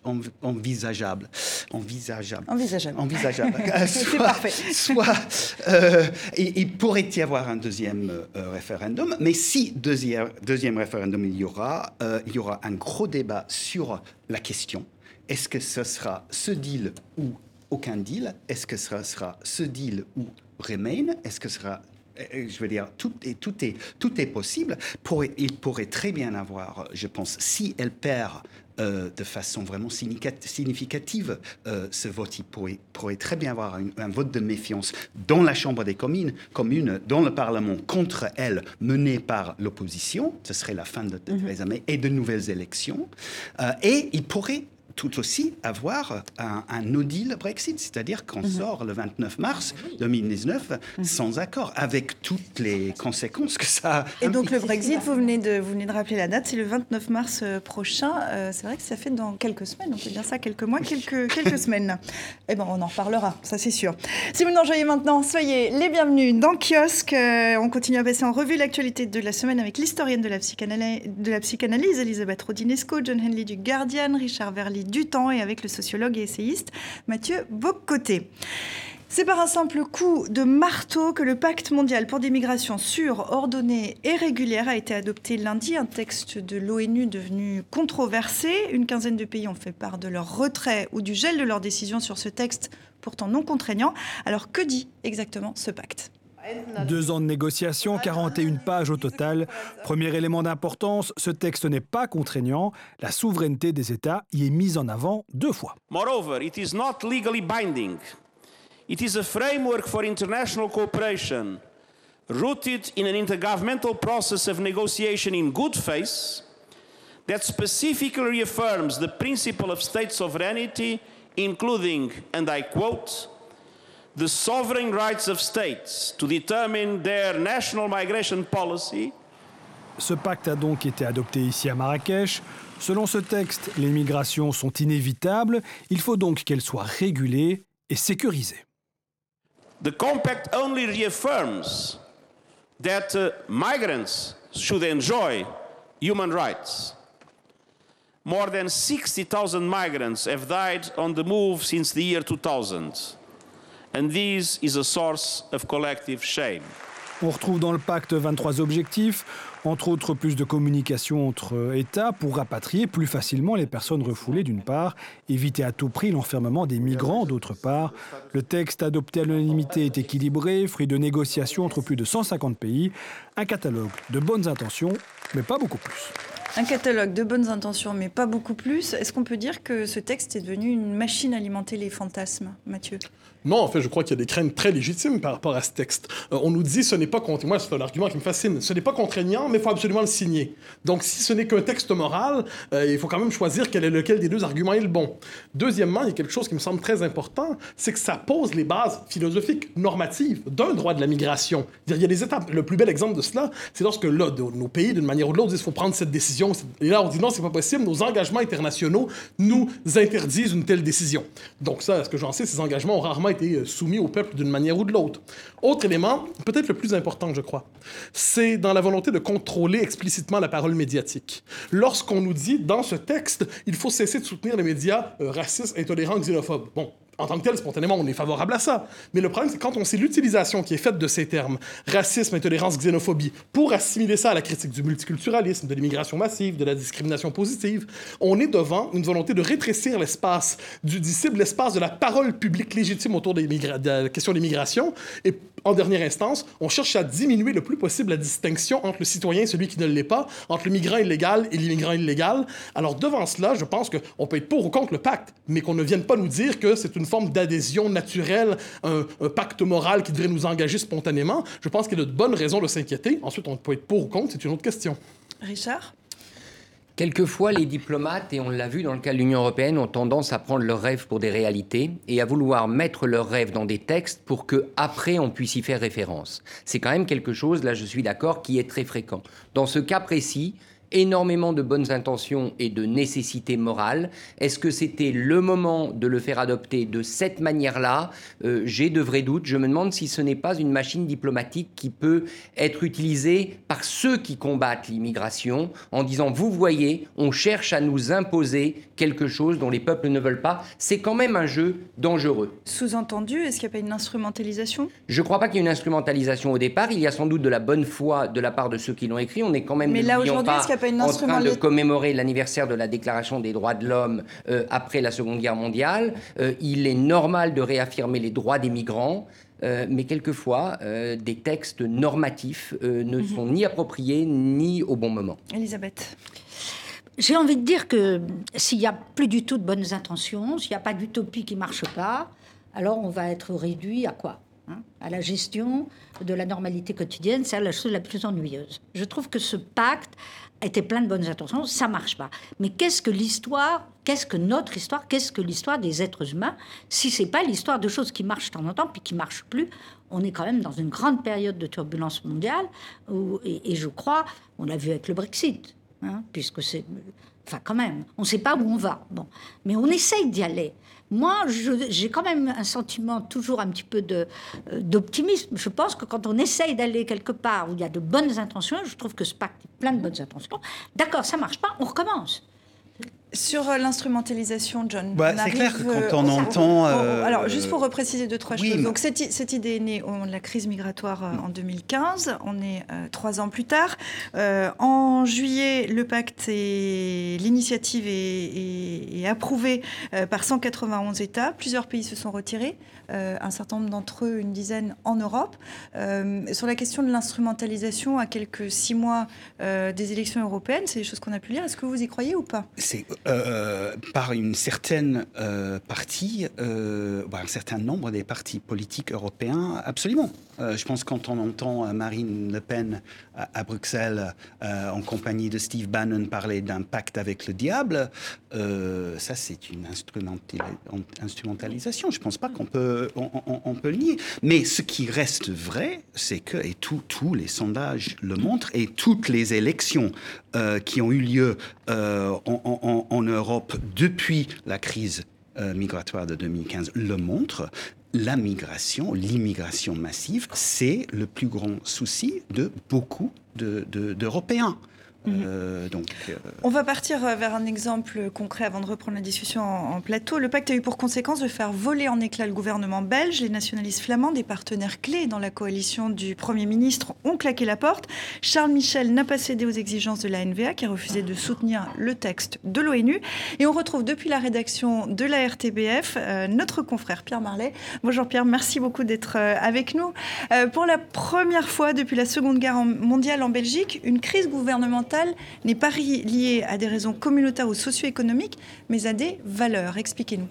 envisageable, envisageable, envisageable, envisageable. soit, parfait. soit euh, il pourrait y avoir un deuxième euh, référendum, mais si deuxième, deuxième référendum il y aura, il y aura un gros débat sur la question. Est-ce que ce sera ce deal ou aucun deal? Est-ce que ce sera ce deal ou Remain? Est-ce que ce sera je veux dire, tout est, tout est, tout est possible. Pour, il pourrait très bien avoir, je pense, si elle perd euh, de façon vraiment significative euh, ce vote. Il pourrait, pourrait, très bien avoir un, vote de méfiance dans la Chambre des communes, communes dans le Parlement contre elle, mené par l'opposition. Ce serait la fin de mhm. Theresa May et de nouvelles élections. Euh, et il pourrait tout aussi avoir un, no deal Brexit, c'est-à-dire qu'on mhm. sort le 29 mars 2019 mhm. sans accord, avec toutes les conséquences que ça a. Et donc le Brexit, vous venez, de, vous venez de rappeler la date, c'est le 29 mars euh, prochain. Euh, c'est vrai que ça fait dans quelques semaines, on peut dire ça, quelques mois, quelques, quelques semaines. Eh bien, on en reparlera, ça c'est sûr. Si vous nous maintenant, soyez les bienvenus dans Kiosque. Euh, on continue à passer en revue l'actualité de la semaine avec l'historienne de la psychanalyse, de la psychanalyse Elisabeth Rodinesco, John Henley du Guardian, Richard Verly du temps et avec le sociologue et essayiste Mathieu Boccoté. C'est par un simple coup de marteau que le pacte mondial pour des migrations sûres, ordonnées et régulières a été adopté lundi, un texte de l'ONU devenu controversé. Une quinzaine de pays ont fait part de leur retrait ou du gel de leurs décisions sur ce texte pourtant non contraignant. Alors que dit exactement ce pacte? Deux ans de négociations, 41 pages au total. Premier élément d'importance, ce texte n'est pas contraignant. La souveraineté des États y est mise en avant deux fois. Moreover, it is not legally binding. It is a framework for international cooperation rooted in an intergovernmental process of negotiation in good faith that specifically reaffirms the principle of state sovereignty, including, and I quote, the sovereign rights of states to determine their national migration policy. Ce pacte a donc été adopté ici à Marrakech. Selon ce texte, les migrations sont inévitables. Il faut donc qu'elles soient régulées et sécurisées. The compact only reaffirms that uh, migrants should enjoy human rights. More than 60,000 migrants have died on the move since the year 2000. And this is a source of collective shame. On retrouve dans le pacte 23 objectifs, entre autres plus de communication entre États pour rapatrier plus facilement les personnes refoulées d'une part, éviter à tout prix l'enfermement des migrants d'autre part. Le texte adopté à l'unanimité est équilibré, fruit de négociations entre plus de 150 pays, un catalogue de bonnes intentions, mais pas beaucoup plus. Un catalogue de bonnes intentions, mais pas beaucoup plus. Est-ce qu'on peut dire que ce texte est devenu une machine à alimenter les fantasmes, Mathieu? Non, en fait, je crois qu'il y a des craintes très légitimes par rapport à ce texte. Euh, on nous dit ce n'est pas contraignant. Moi, c'est un argument qui me fascine. Ce n'est pas contraignant, mais il faut absolument le signer. Donc, si ce n'est qu'un texte moral, euh, il faut quand même choisir quel est lequel des deux arguments est le bon. Deuxièmement, il y a quelque chose qui me semble très important, c'est que ça pose les bases philosophiques, normatives d'un droit de la migration. Il y a des étapes. Le plus bel exemple de cela, c'est lorsque là, nos pays, d'une manière ou de l'autre, disent qu'il faut prendre cette décision. Et là, on dit non, c'est pas possible. Nos engagements internationaux nous interdisent une telle décision. Donc ça, ce que j'en sais, ces engagements ont rarement été euh, soumis au peuple d'une manière ou de l'autre. Autre élément, peut-être le plus important, je crois, c'est dans la volonté de contrôler explicitement la parole médiatique. Lorsqu'on nous dit dans ce texte, il faut cesser de soutenir les médias euh, racistes, intolérants, xénophobes. Bon, en tant que tel, spontanément, on est favorable à ça. Mais le problème, c'est quand on sait l'utilisation qui est faite de ces termes, racisme, intolérance, xénophobie, pour assimiler ça à la critique du multiculturalisme, de l'immigration massive, de la discrimination positive, on est devant une volonté de rétrécir l'espace du disciple, l'espace de la parole publique légitime autour de la question de l'immigration. Et en dernière instance, on cherche à diminuer le plus possible la distinction entre le citoyen et celui qui ne l'est pas, entre le migrant illégal et l'immigrant illégal. Alors devant cela, je pense qu'on peut être pour ou contre le pacte, mais qu'on ne vienne pas nous dire que c'est une forme d'adhésion naturelle, un, pacte moral qui devrait nous engager spontanément. Je pense qu'il y a de bonnes raisons de s'inquiéter. Ensuite, on peut être pour ou contre, c'est une autre question. Richard? Quelquefois, les diplomates, et on l'a vu dans le cas de l'Union européenne, ont tendance à prendre leurs rêves pour des réalités et à vouloir mettre leurs rêves dans des textes pour que après on puisse y faire référence. C'est quand même quelque chose, là je suis d'accord, qui est très fréquent. Dans ce cas précis, énormément de bonnes intentions et de nécessité morale. Est-ce que c'était le moment de le faire adopter de cette manière-là? Euh, J'ai de vrais doutes. Je me demande si ce n'est pas une machine diplomatique qui peut être utilisée par ceux qui combattent l'immigration en disant, vous voyez, on cherche à nous imposer quelque chose dont les peuples ne veulent pas. C'est quand même un jeu dangereux. Sous-entendu, est-ce qu'il n'y a pas une instrumentalisation? Je ne crois pas qu'il y ait une instrumentalisation au départ. Il y a sans doute de la bonne foi de la part de ceux qui l'ont écrit. On est quand même... Mais là aujourd'hui, pas une en train de commémorer l'anniversaire de la Déclaration des droits de l'homme euh, après la Seconde Guerre mondiale. Euh, il est normal de réaffirmer les droits des migrants. Euh, mais quelquefois, des textes normatifs ne mhm. sont ni appropriés ni au bon moment. Elisabeth j'ai envie de dire que s'il n'y a plus du tout de bonnes intentions, s'il n'y a pas d'utopie qui ne marche pas, alors on va être réduit à quoi hein À la gestion de la normalité quotidienne, c'est la chose la plus ennuyeuse. Je trouve que ce pacte était plein de bonnes intentions, ça marche pas. Mais qu'est-ce que l'histoire Qu'est-ce que notre histoire Qu'est-ce que l'histoire des êtres humains Si c'est pas l'histoire de choses qui marchent de temps en temps puis qui marchent plus, on est quand même dans une grande période de turbulence mondiale. et, je crois, on l'a vu avec le Brexit, hein, puisque c'est, enfin quand même, on ne sait pas où on va. Bon, mais on essaye d'y aller. Moi, j'ai quand même un sentiment toujours un petit peu euh, d'optimisme. Je pense que quand on essaye d'aller quelque part où il y a de bonnes intentions, je trouve que ce pacte est plein de bonnes intentions. D'accord, ça marche pas, on recommence. Sur euh, l'instrumentalisation, John. Bah, c'est clair que quand on, euh, entend. alors, juste pour repréciser deux, trois choses. Donc, cette, cette, idée est née de la crise migratoire en 2015. On est trois ans plus tard. en juillet, le pacte et l'initiative est, est, approuvée par 191 États. Plusieurs pays se sont retirés. Un certain nombre d'entre eux, une dizaine en Europe. sur la question de l'instrumentalisation, à quelques six mois des élections européennes, c'est des choses qu'on a pu lire. Est-ce que vous y croyez ou pas? Euh, par une certaine euh, partie, euh, un certain nombre des partis politiques européens, absolument. je pense quand on entend Marine Le Pen à, Bruxelles en compagnie de Steve Bannon parler d'un pacte avec le diable, ça c'est une instrumentalisation. Je ne pense pas qu'on peut, on, peut le nier. Mais ce qui reste vrai, c'est que, et tous les sondages le montrent, et toutes les élections qui ont eu lieu en en, Europe depuis la crise euh, migratoire de 2015 le montre, la migration, l'immigration massive, c'est le plus grand souci de beaucoup d'Européens. Euh, donc, euh, On va partir euh, vers un exemple concret avant de reprendre la discussion en, plateau. Le pacte a eu pour conséquence de faire voler en éclats le gouvernement belge. Les nationalistes flamands, des partenaires clés dans la coalition du Premier ministre, ont claqué la porte. Charles Michel n'a pas cédé aux exigences de la NVA qui a refusé de soutenir le texte de l'ONU. Et on retrouve depuis la rédaction de la RTBF notre confrère Pierre Marlet. Bonjour Pierre, merci beaucoup d'être avec nous. pour la première fois depuis la Seconde Guerre mondiale en Belgique, une crise gouvernementale n'est pas lié à des raisons communautaires ou socio-économiques, mais à des valeurs. Expliquez-nous.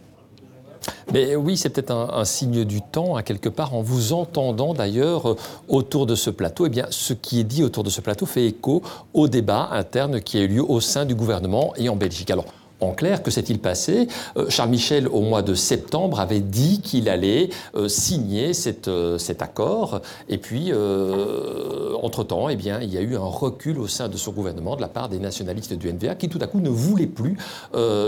Oui, c'est peut-être un, signe du temps, à quelque part, en vous entendant d'ailleurs euh, autour de ce plateau. Eh ce qui est dit autour de ce plateau fait écho au débat interne qui a eu lieu au sein du gouvernement et en Belgique. Alors, en clair, que s'est-il passé euh, Charles Michel, au mois de septembre, avait dit qu'il allait euh, signer euh, cet accord. Et puis, entre-temps, eh bien, il y a eu un recul au sein de son gouvernement de la part des nationalistes du NVA qui, tout à coup, ne voulaient plus,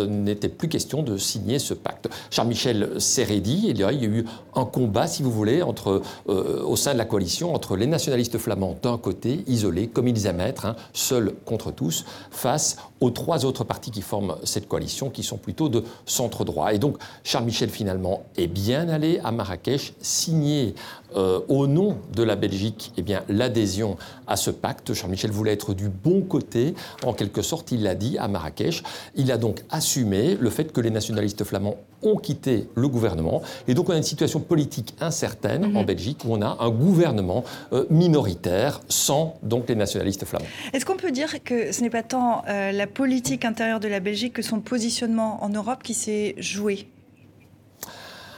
n'était plus question de signer ce pacte. Charles Michel s'est rédit. Il y a eu un combat, si vous voulez, au sein de la coalition entre les nationalistes flamands d'un côté, isolés, comme ils aiment être, hein, seuls contre tous, face aux trois autres partis qui forment cette cette coalition qui sont plutôt de centre droit. Et donc Charles Michel finalement est bien allé à Marrakech signer euh, au nom de la Belgique eh bien, l'adhésion à ce pacte. Charles Michel voulait être du bon côté, en quelque sorte, il l'a dit à Marrakech. Il a donc assumé le fait que les nationalistes flamands ont quitté le gouvernement. Et donc on a une situation politique incertaine en mhm. Belgique où on a un gouvernement euh, minoritaire sans donc les nationalistes flamands. Est-ce qu'on peut dire que ce n'est pas tant euh, la politique intérieure de la Belgique que son positionnement en Europe qui s'est joué?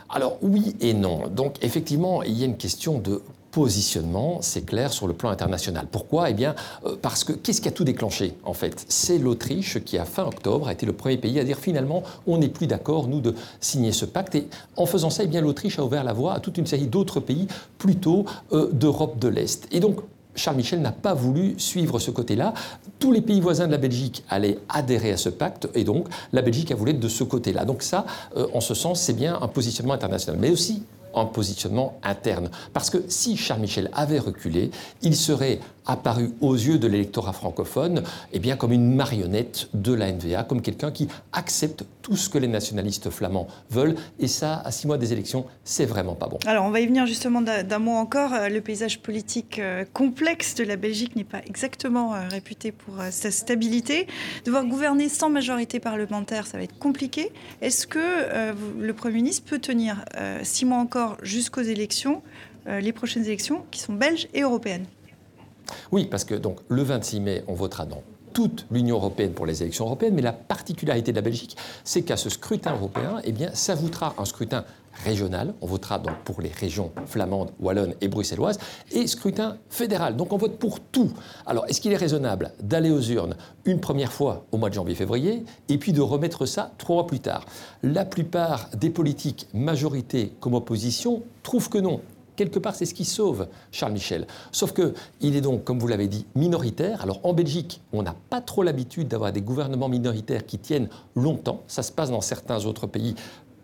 Alors oui et non. Donc effectivement, il y a une question de positionnement, c'est clair, sur le plan international. Pourquoi? Eh bien, euh, parce que qu'est-ce qui a tout déclenché, en fait? C'est l'Autriche qui, à fin octobre, a été le premier pays à dire finalement, on n'est plus d'accord, nous, de signer ce pacte. Et en faisant ça, eh bien, l'Autriche a ouvert la voie à toute une série d'autres pays, plutôt euh, d'Europe de l'Est. Et donc, Charles Michel n'a pas voulu suivre ce côté-là. Tous les pays voisins de la Belgique allaient adhérer à ce pacte et donc la Belgique a voulu être de ce côté-là. Donc ça, euh, en ce sens, c'est bien un positionnement international. Mais aussi un positionnement interne. Parce que si Charles Michel avait reculé, il serait apparu aux yeux de l'électorat francophone eh bien, comme une marionnette de la NVA, comme quelqu'un qui accepte tout ce que les nationalistes flamands veulent. Et ça, à six mois des élections, c'est vraiment pas bon. Alors, on va y venir justement d'un mot encore. Euh, le paysage politique euh, complexe de la Belgique n'est pas exactement euh, réputé pour sa stabilité. Devoir gouverner sans majorité parlementaire, ça va être compliqué. Est-ce que le Premier ministre peut tenir six mois encore jusqu'aux élections, les prochaines élections, qui sont belges et européennes? Oui, parce que donc le 26 mai, on votera dans toute l'Union européenne pour les élections européennes, mais la particularité de la Belgique, c'est qu'à ce scrutin européen, eh bien, s'ajoutera un scrutin régional, on votera donc pour les régions flamandes, wallonnes et bruxelloises, et scrutin fédéral. Donc on vote pour tout. Alors est-ce qu'il est raisonnable d'aller aux urnes une première fois au mois de janvier-février, et puis de remettre ça trois mois plus tard? La plupart des politiques, majorité comme opposition, trouvent que non quelque part, c'est ce qui sauve Charles Michel. Sauf qu'il est donc, comme vous l'avez dit, minoritaire. Alors en Belgique, on n'a pas trop l'habitude d'avoir des gouvernements minoritaires qui tiennent longtemps. Ça se passe dans certains autres pays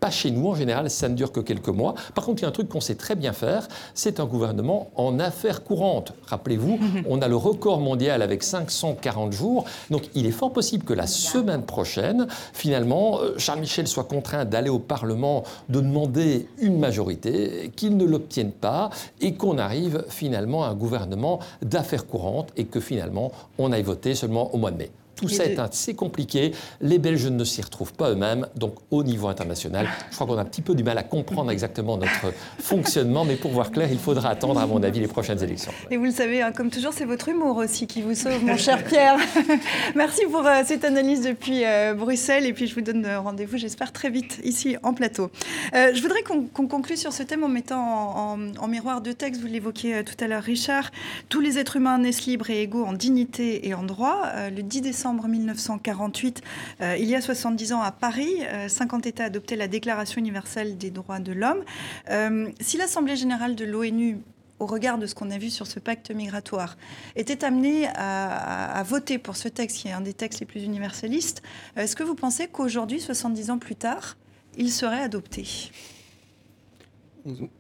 pas chez nous, en général, ça ne dure que quelques mois. Par contre, il y a un truc qu'on sait très bien faire, c'est un gouvernement en affaires courantes. Rappelez-vous, on a le record mondial avec 540 jours. Donc, il est fort possible que la semaine prochaine, finalement, euh, Charles Michel soit contraint d'aller au Parlement, de demander une majorité, qu'il ne l'obtienne pas et qu'on arrive finalement à un gouvernement d'affaires courantes et que finalement, on aille voter seulement au mois de mai. Tout ça est assez compliqué. Les Belges ne s'y retrouvent pas eux-mêmes. Donc, au niveau international, je crois qu'on a un petit peu du mal à comprendre exactement notre fonctionnement. Mais pour voir clair, il faudra attendre, à mon avis, les prochaines élections. Et vous le savez, hein, comme toujours, c'est votre humour aussi qui vous sauve, mon cher Pierre. Merci pour euh, cette analyse depuis euh, Bruxelles. Et puis, je vous donne euh, rendez-vous, j'espère, très vite ici en plateau. je voudrais qu'on conclue sur ce thème en mettant en, miroir deux textes. Vous l'évoquiez tout à l'heure, Richard. Tous les êtres humains naissent libres et égaux en dignité et en droit. le 10 décembre, décembre 1948, euh, il y a 70 ans à Paris, 50 euh, États adoptaient la Déclaration universelle des droits de l'homme. Euh, si l'Assemblée générale de l'ONU au regard de ce qu'on a vu sur ce pacte migratoire, était amenée à, voter pour ce texte, qui est un des textes les plus universalistes, est-ce que vous pensez qu'aujourd'hui, 70 ans plus tard, il serait adopté?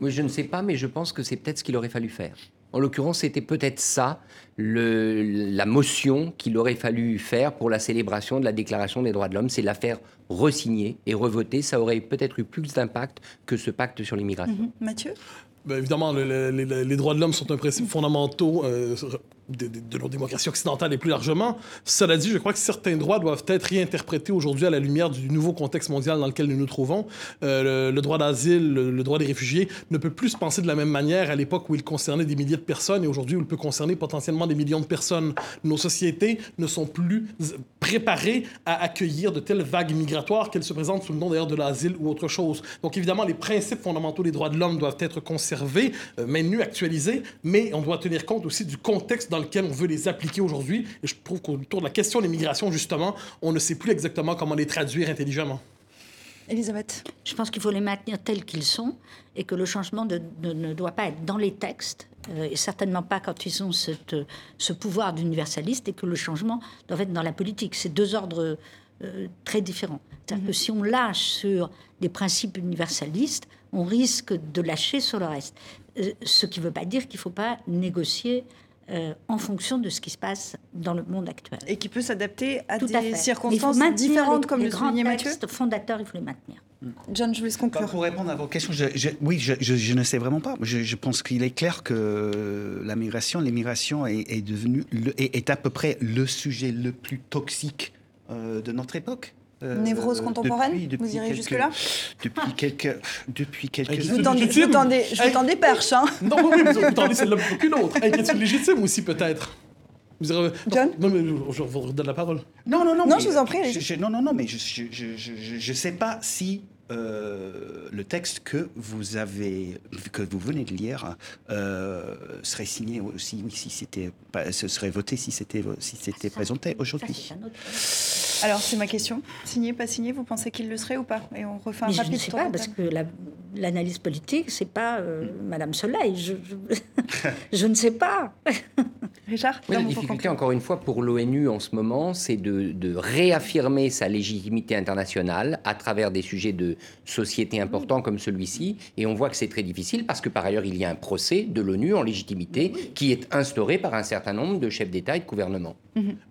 Je ne sais pas, mais je pense que c'est peut-être ce qu'il aurait fallu faire. En l'occurrence, c'était peut-être ça, la motion qu'il aurait fallu faire pour la célébration de la Déclaration des droits de l'homme, c'est la faire resigner et revoter. Ça aurait peut-être eu plus d'impact que ce pacte sur l'immigration. Mhm. Mathieu? Ben, Évidemment, les droits de l'homme sont un principe fondamental euh, de, de, nos démocraties occidentales et plus largement. Cela dit, je crois que certains droits doivent être réinterprétés aujourd'hui à la lumière du nouveau contexte mondial dans lequel nous nous trouvons. Euh, le, droit d'asile, le, droit des réfugiés ne peut plus se penser de la même manière à l'époque où il concernait des milliers de personnes et aujourd'hui où il peut concerner potentiellement des millions de personnes. Nos sociétés ne sont plus préparées à accueillir de telles vagues migratoires qu'elles se présentent sous le nom d'ailleurs de l'asile ou autre chose. Donc évidemment, les principes fondamentaux des droits de l'homme doivent être conservés, euh, maintenus, actualisés, mais on doit tenir compte aussi du contexte dans lequel on veut les appliquer aujourd'hui. Et je trouve qu'autour de la question des migrations, justement, on ne sait plus exactement comment les traduire intelligemment. Elisabeth Je pense qu'il faut les maintenir tels qu'ils sont et que le changement ne doit pas être dans les textes euh, et certainement pas quand ils ont cette, ce pouvoir d'universaliste et que le changement doit être dans la politique. C'est deux ordres euh, très différents. C'est-à-dire que mhm. si on lâche sur des principes universalistes, on risque de lâcher sur le reste. Euh, ce qui ne veut pas dire qu'il ne faut pas négocier en fonction de ce qui se passe dans le monde actuel. Et qui peut s'adapter à des circonstances différentes, comme le soulignait Mathieu fondateur, il faut les maintenir. John, je vais conclure. Pour répondre à vos questions, oui, je, ne sais vraiment pas. Je, pense qu'il est clair que la migration, l'immigration est, est devenue est, à peu près le sujet le plus toxique euh, de notre époque. Euh, Névrose contemporaine Vous irez jusque-là Depuis quelques, depuis quelques je vous tendez, je vous tends des perches. Hein. Non, oui, mais vous tendez celle-là plutôt qu'une autre. Inquiétude légitime aussi, peut-être. Vous irez... John Non, mais je vous redonne la parole. Non, non, non. Non, je vous en prie. Je, non, non, non, mais je ne sais pas si euh, le texte que vous avez, que vous venez de lire, euh, serait signé aussi, oui, si c'était, ce serait voté si c'était, si c'était présenté aujourd'hui. Alors c'est ma question. Signé, pas signé, vous pensez qu'il le serait ou pas? Et on refait un Mais rapide Je ne sais pas parce que l'analyse politique, c'est pas euh, Madame Soleil. Je, je, ne sais pas. Richard. la difficulté, encore une fois, pour l'ONU en ce moment, c'est de, de réaffirmer sa légitimité internationale à travers des sujets de société importants comme celui-ci. Et on voit que c'est très difficile parce que par ailleurs, il y a un procès de l'ONU en légitimité qui est instauré par un certain nombre de chefs d'État et de gouvernement.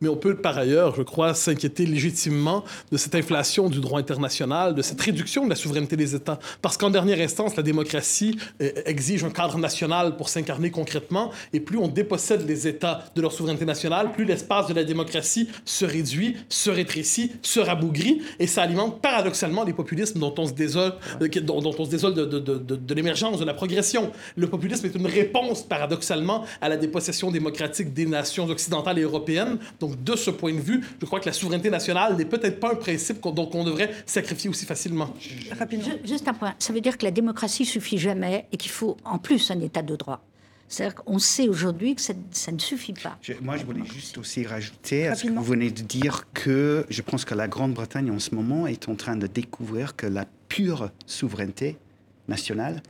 Mais on peut par ailleurs, je crois, s'inquiéter légitimement de cette inflation du droit international, de cette réduction de la souveraineté des États. Parce qu'en dernière instance, la démocratie euh, exige un cadre national pour s'incarner concrètement. Et plus on dépossède les États de leur souveraineté nationale, plus l'espace de la démocratie se réduit, se rétrécit, se rabougrit. Et ça alimente paradoxalement les populismes dont on se désole, euh, dont, on se désole de, l'émergence, de la progression. Le populisme est une réponse, paradoxalement, à la dépossession démocratique des nations occidentales et européennes. Donc, de ce point de vue, je crois que la souveraineté nationale n'est peut-être pas un principe qu'on devrait sacrifier aussi facilement. Rapidement. Juste un point. Ça veut dire que la démocratie suffit jamais et qu'il faut en plus un état de droit. C'est-à-dire qu'on sait aujourd'hui que ça, ne suffit pas. moi, je voulais juste aussi rajouter à ce que vous venez de dire que je pense que la Grande-Bretagne en ce moment est en train de découvrir que la pure souveraineté nationale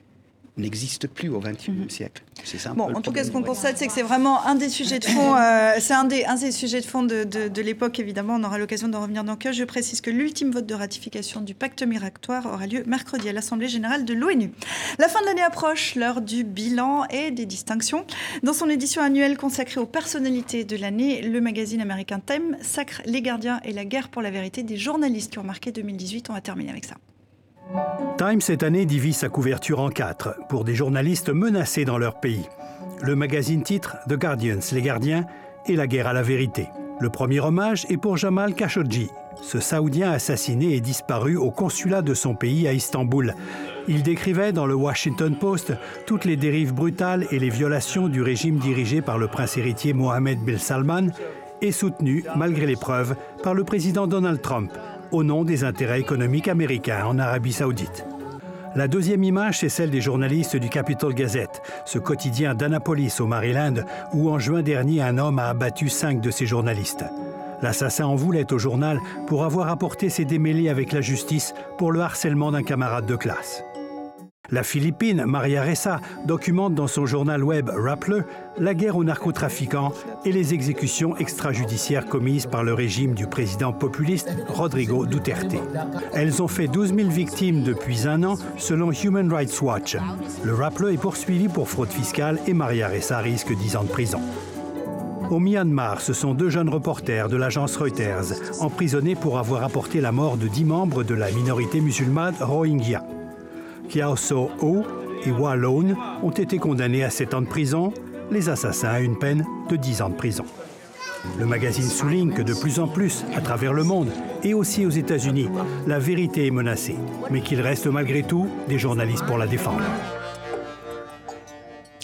n'existe plus au XXIe mhm. siècle. C'est ça. Bon, en tout cas, ce qu'on constate, c'est que c'est vraiment un des sujets de fond. Euh, c'est un des, un des sujets de fond de, de, l'époque. Évidemment, on aura l'occasion d'en revenir dans que Je précise que l'ultime vote de ratification du pacte migratoire aura lieu mercredi à l'Assemblée générale de l'ONU. La fin de l'année approche, l'heure du bilan et des distinctions. Dans son édition annuelle consacrée aux personnalités de l'année, le magazine américain Time sacre les gardiens et la guerre pour la vérité des journalistes qui ont marqué 2018. On va terminer avec ça. Time cette année divise sa couverture en quatre pour des journalistes menacés dans leur pays. Le magazine titre The Guardians, les gardiens et la guerre à la vérité. Le premier hommage est pour Jamal Khashoggi, ce Saoudien assassiné et disparu au consulat de son pays à Istanbul. Il décrivait dans le Washington Post toutes les dérives brutales et les violations du régime dirigé par le prince héritier Mohamed bin Salman et soutenu, malgré les preuves, par le président Donald Trump, au nom des intérêts économiques américains en Arabie saoudite. La deuxième image, c'est celle des journalistes du Capital Gazette, ce quotidien d'Annapolis au Maryland, où en juin dernier un homme a abattu cinq de ses journalistes. L'assassin en voulait au journal pour avoir apporté ses démêlés avec la justice pour le harcèlement d'un camarade de classe. La Philippine, Maria Ressa, documente dans son journal web Rappler la guerre aux narcotrafiquants et les exécutions extrajudiciaires commises par le régime du président populiste Rodrigo Duterte. Elles ont fait 12 000 victimes depuis un an, selon Human Rights Watch. Le Rappler est poursuivi pour fraude fiscale et Maria Ressa risque 10 ans de prison. Au Myanmar, ce sont deux jeunes reporters de l'agence Reuters, emprisonnés pour avoir apporté la mort de dix membres de la minorité musulmane Rohingya. Kiao So Ho et Wa Lone ont été condamnés à 7 ans de prison, les assassins à une peine de 10 ans de prison. Le magazine souligne que de plus en plus, à travers le monde et aussi aux États-Unis, la vérité est menacée, mais qu'il reste malgré tout des journalistes pour la défendre.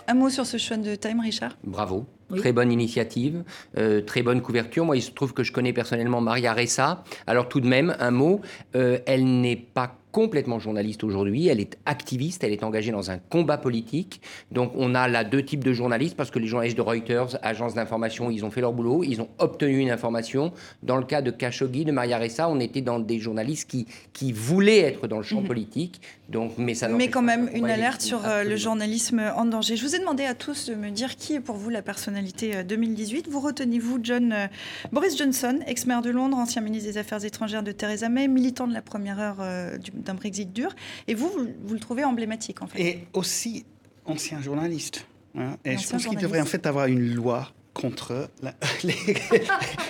Un mot sur ce choix de Time, Richard? Bravo. Très bonne initiative, euh, très bonne couverture. Moi, il se trouve que je connais personnellement Maria Ressa. Alors tout de même, un mot, euh, elle n'est pas complètement journaliste aujourd'hui, elle est activiste, elle est engagée dans un combat politique. Donc on a là deux types de journalistes, parce que les journalistes de Reuters, agences d'information, ils ont fait leur boulot, ils ont obtenu une information. Dans le cas de Khashoggi, de Maria Ressa, on était dans des journalistes qui, qui voulaient être dans le champ mhm. politique. Donc, mais ça mais quand même une alerte sur euh, le journalisme en danger. Je vous ai demandé à tous de me dire qui est pour vous la personnalité 2018. Euh, vous retenez-vous John, euh, Boris Johnson, ex-maire de Londres, ancien ministre des Affaires étrangères de Theresa May, militant de la première heure du d'un Brexit dur. Et vous, vous, le trouvez emblématique, en fait. Et aussi ancien journaliste. Hein, et je pense qu'il devrait en fait avoir une loi contre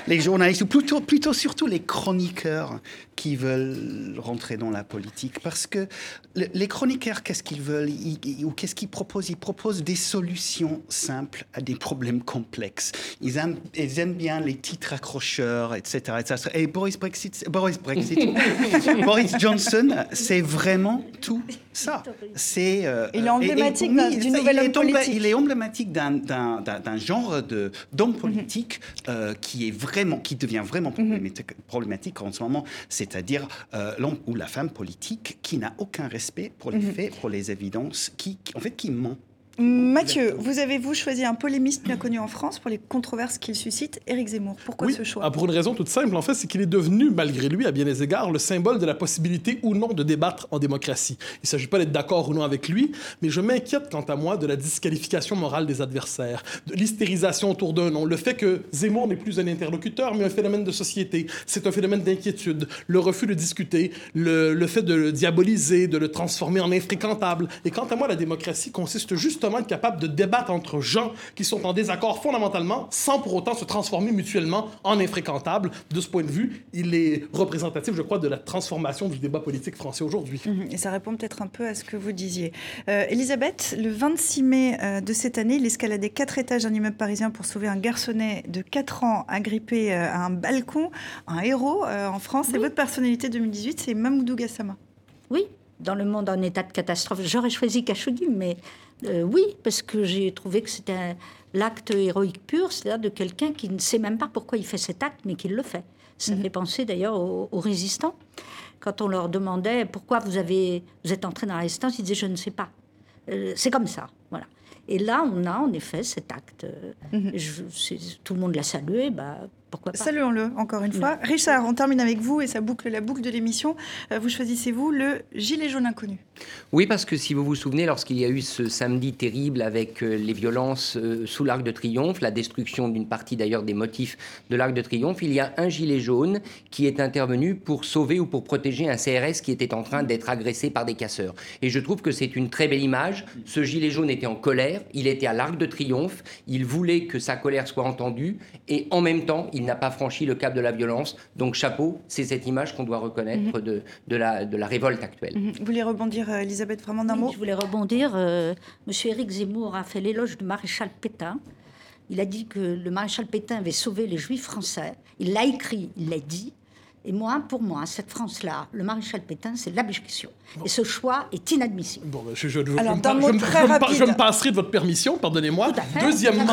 les, journalistes, ou plutôt, plutôt surtout les chroniqueurs qui veulent rentrer dans la politique. Parce que les chroniqueurs, qu'est-ce qu'ils veulent ou qu'est-ce qu'ils proposent? Ils proposent des solutions simples à des problèmes complexes. Ils aiment, ils aiment bien les titres accrocheurs, etc. etc. Et Boris Brexit, Boris, Brexit, Boris Johnson, c'est vraiment tout ça. C'est, euh, il est emblématique d'une nouvelle politique. Il est emblématique d'un genre de d'homme politique euh, qui est vraiment, qui devient vraiment mhm. problématique, en ce moment, c'est-à-dire euh, l'homme ou la femme politique qui n'a aucun respect pour les mhm. faits, pour les évidences, qui, en fait, qui ment. Mathieu, vous avez-vous choisi un polémiste bien connu en France pour les controverses qu'il suscite, Éric Zemmour. Pourquoi ce choix? Ah, Pour une raison toute simple, en fait, c'est qu'il est devenu, malgré lui, à bien des égards, le symbole de la possibilité ou non de débattre en démocratie. Il ne s'agit pas d'être d'accord ou non avec lui, mais je m'inquiète quant à moi de la disqualification morale des adversaires, de l'hystérisation autour d'un nom, le fait que Zemmour n'est plus un interlocuteur, mais un phénomène de société. C'est un phénomène d'inquiétude, le refus de discuter, le, le fait de le diaboliser, de le transformer en infréquentable. Et quant à moi, la démocratie consiste justement être capable de débattre entre gens qui sont en désaccord fondamentalement sans pour autant se transformer mutuellement en infréquentables. De ce point de vue, il est représentatif, je crois, de la transformation du débat politique français aujourd'hui. Mhm. Et ça répond peut-être un peu à ce que vous disiez. Euh, Elisabeth, le 26 mai euh, de cette année, il escaladait quatre étages d'un immeuble parisien pour sauver un garçonnet de 4 ans agrippé euh, à un balcon, un héros en France. Et votre personnalité 2018, c'est Mamoudou Gassama. Oui, dans le monde en état de catastrophe. J'aurais choisi Khashoggi, mais euh, oui, parce que j'ai trouvé que c'était l'acte héroïque pur, c'est-à-dire de quelqu'un qui ne sait même pas pourquoi il fait cet acte, mais qui le fait. Ça me mhm. fait penser d'ailleurs aux, résistants. Quand on leur demandait pourquoi vous, avez, vous êtes entré dans la résistance, ils disaient je ne sais pas. Euh, c'est comme ça, voilà. Et là, on a en effet cet acte. Mhm. tout le monde l'a salué, bah, pourquoi Saluons-le encore une fois. Richard, on termine avec vous et ça boucle la boucle de l'émission. Euh, vous choisissez, vous, le gilet jaune inconnu. Oui, parce que si vous vous souvenez, lorsqu'il y a eu ce samedi terrible avec euh, les violences euh, sous l'Arc de Triomphe, la destruction d'une partie d'ailleurs des motifs de l'Arc de Triomphe, il y a un gilet jaune qui est intervenu pour sauver ou pour protéger un CRS qui était en train d'être agressé par des casseurs. Et je trouve que c'est une très belle image. Ce gilet jaune était en colère, il était à l'Arc de Triomphe, il voulait que sa colère soit entendue et en même temps, il n'a pas franchi le cap de la violence. Donc chapeau, c'est cette image qu'on doit reconnaître mhm. de, de, la, de la révolte actuelle. Mhm. Vous voulez rebondir, euh, Elisabeth, vraiment d'un mot? Je voulais rebondir. Euh, Monsieur Éric Zemmour a fait l'éloge du maréchal Pétain. Il a dit que le maréchal Pétain avait sauvé les juifs français. Il l'a écrit, il l'a dit. Et moi, pour moi, cette France-là, le maréchal Pétain, c'est l'abjection. Et ce choix est inadmissible. Bon, je, je, je, Alors, je, me passerai de votre permission, pardonnez-moi. Deuxièmement,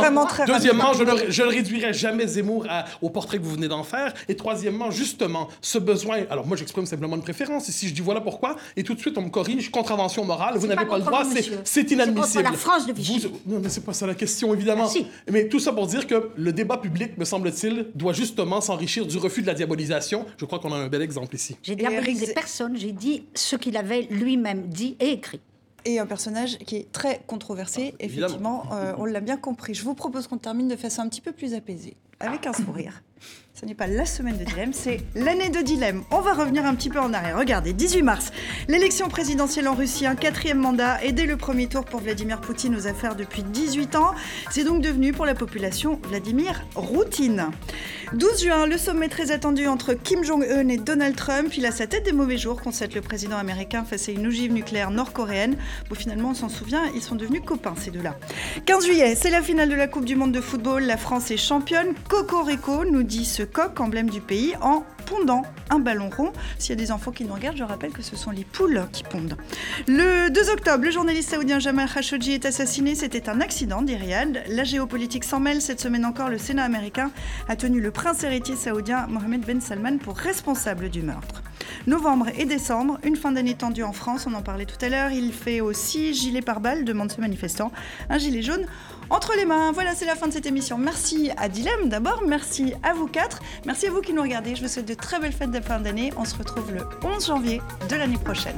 deuxièmement je, ne, réduirai jamais Zemmour au portrait que vous venez d'en faire. Et troisièmement, justement, ce besoin. Alors, moi, j'exprime simplement une préférence. Et si je dis voilà pourquoi, et tout de suite, on me corrige, contravention morale, vous n'avez pas, le droit, c'est inadmissible. C'est la France de Vichy. non, mais c'est pas ça la question, évidemment. Ah, mais tout ça pour dire que le débat public, me semble-t-il, doit justement s'enrichir du refus de la diabolisation. Je crois qu'on a un bel exemple ici. J'ai diabolisé personne, j'ai dit ce qu'il avait lui-même dit et écrit. Et un personnage qui est très controversé, ah, effectivement, euh, on l'a bien compris. Je vous propose qu'on termine de façon un petit peu plus apaisée, avec un sourire. Ce n'est pas la semaine de dilemme, c'est l'année de dilemme. On va revenir un petit peu en arrière. Regardez, 18 mars, l'élection présidentielle en Russie, un quatrième mandat et dès le premier tour pour Vladimir Poutine aux affaires depuis 18 ans. C'est donc devenu pour la population Vladimir routine. 12 juin, le sommet très attendu entre Kim Jong-un et Donald Trump. Il a sa tête des mauvais jours, constate le président américain face à une ogive nucléaire nord-coréenne. Bon, finalement, on s'en souvient, ils sont devenus copains, ces deux-là. 15 juillet, c'est la finale de la Coupe du Monde de football. La France est championne. Cocorico nous dit ce coq, emblème du pays, en pondant un ballon rond. S'il y a des enfants qui nous regardent, je rappelle que ce sont les poules qui pondent. Le 2 octobre, le journaliste saoudien Jamal Khashoggi est assassiné. C'était un accident, dit Riyad. La géopolitique s'en mêle. Cette semaine encore, le Sénat américain a tenu le prince héritier saoudien Mohamed Ben Salman pour responsable du meurtre. Novembre et décembre, une fin d'année tendue en France, on en parlait tout à l'heure. Il fait aussi gilet par balle, demande ce manifestant. Un gilet jaune entre les mains. Voilà, c'est la fin de cette émission. Merci à Dilemme d'abord, merci à vous quatre, merci à vous qui nous regardez. Je vous souhaite de très belles fêtes de fin d'année. On se retrouve le 11 janvier de l'année prochaine.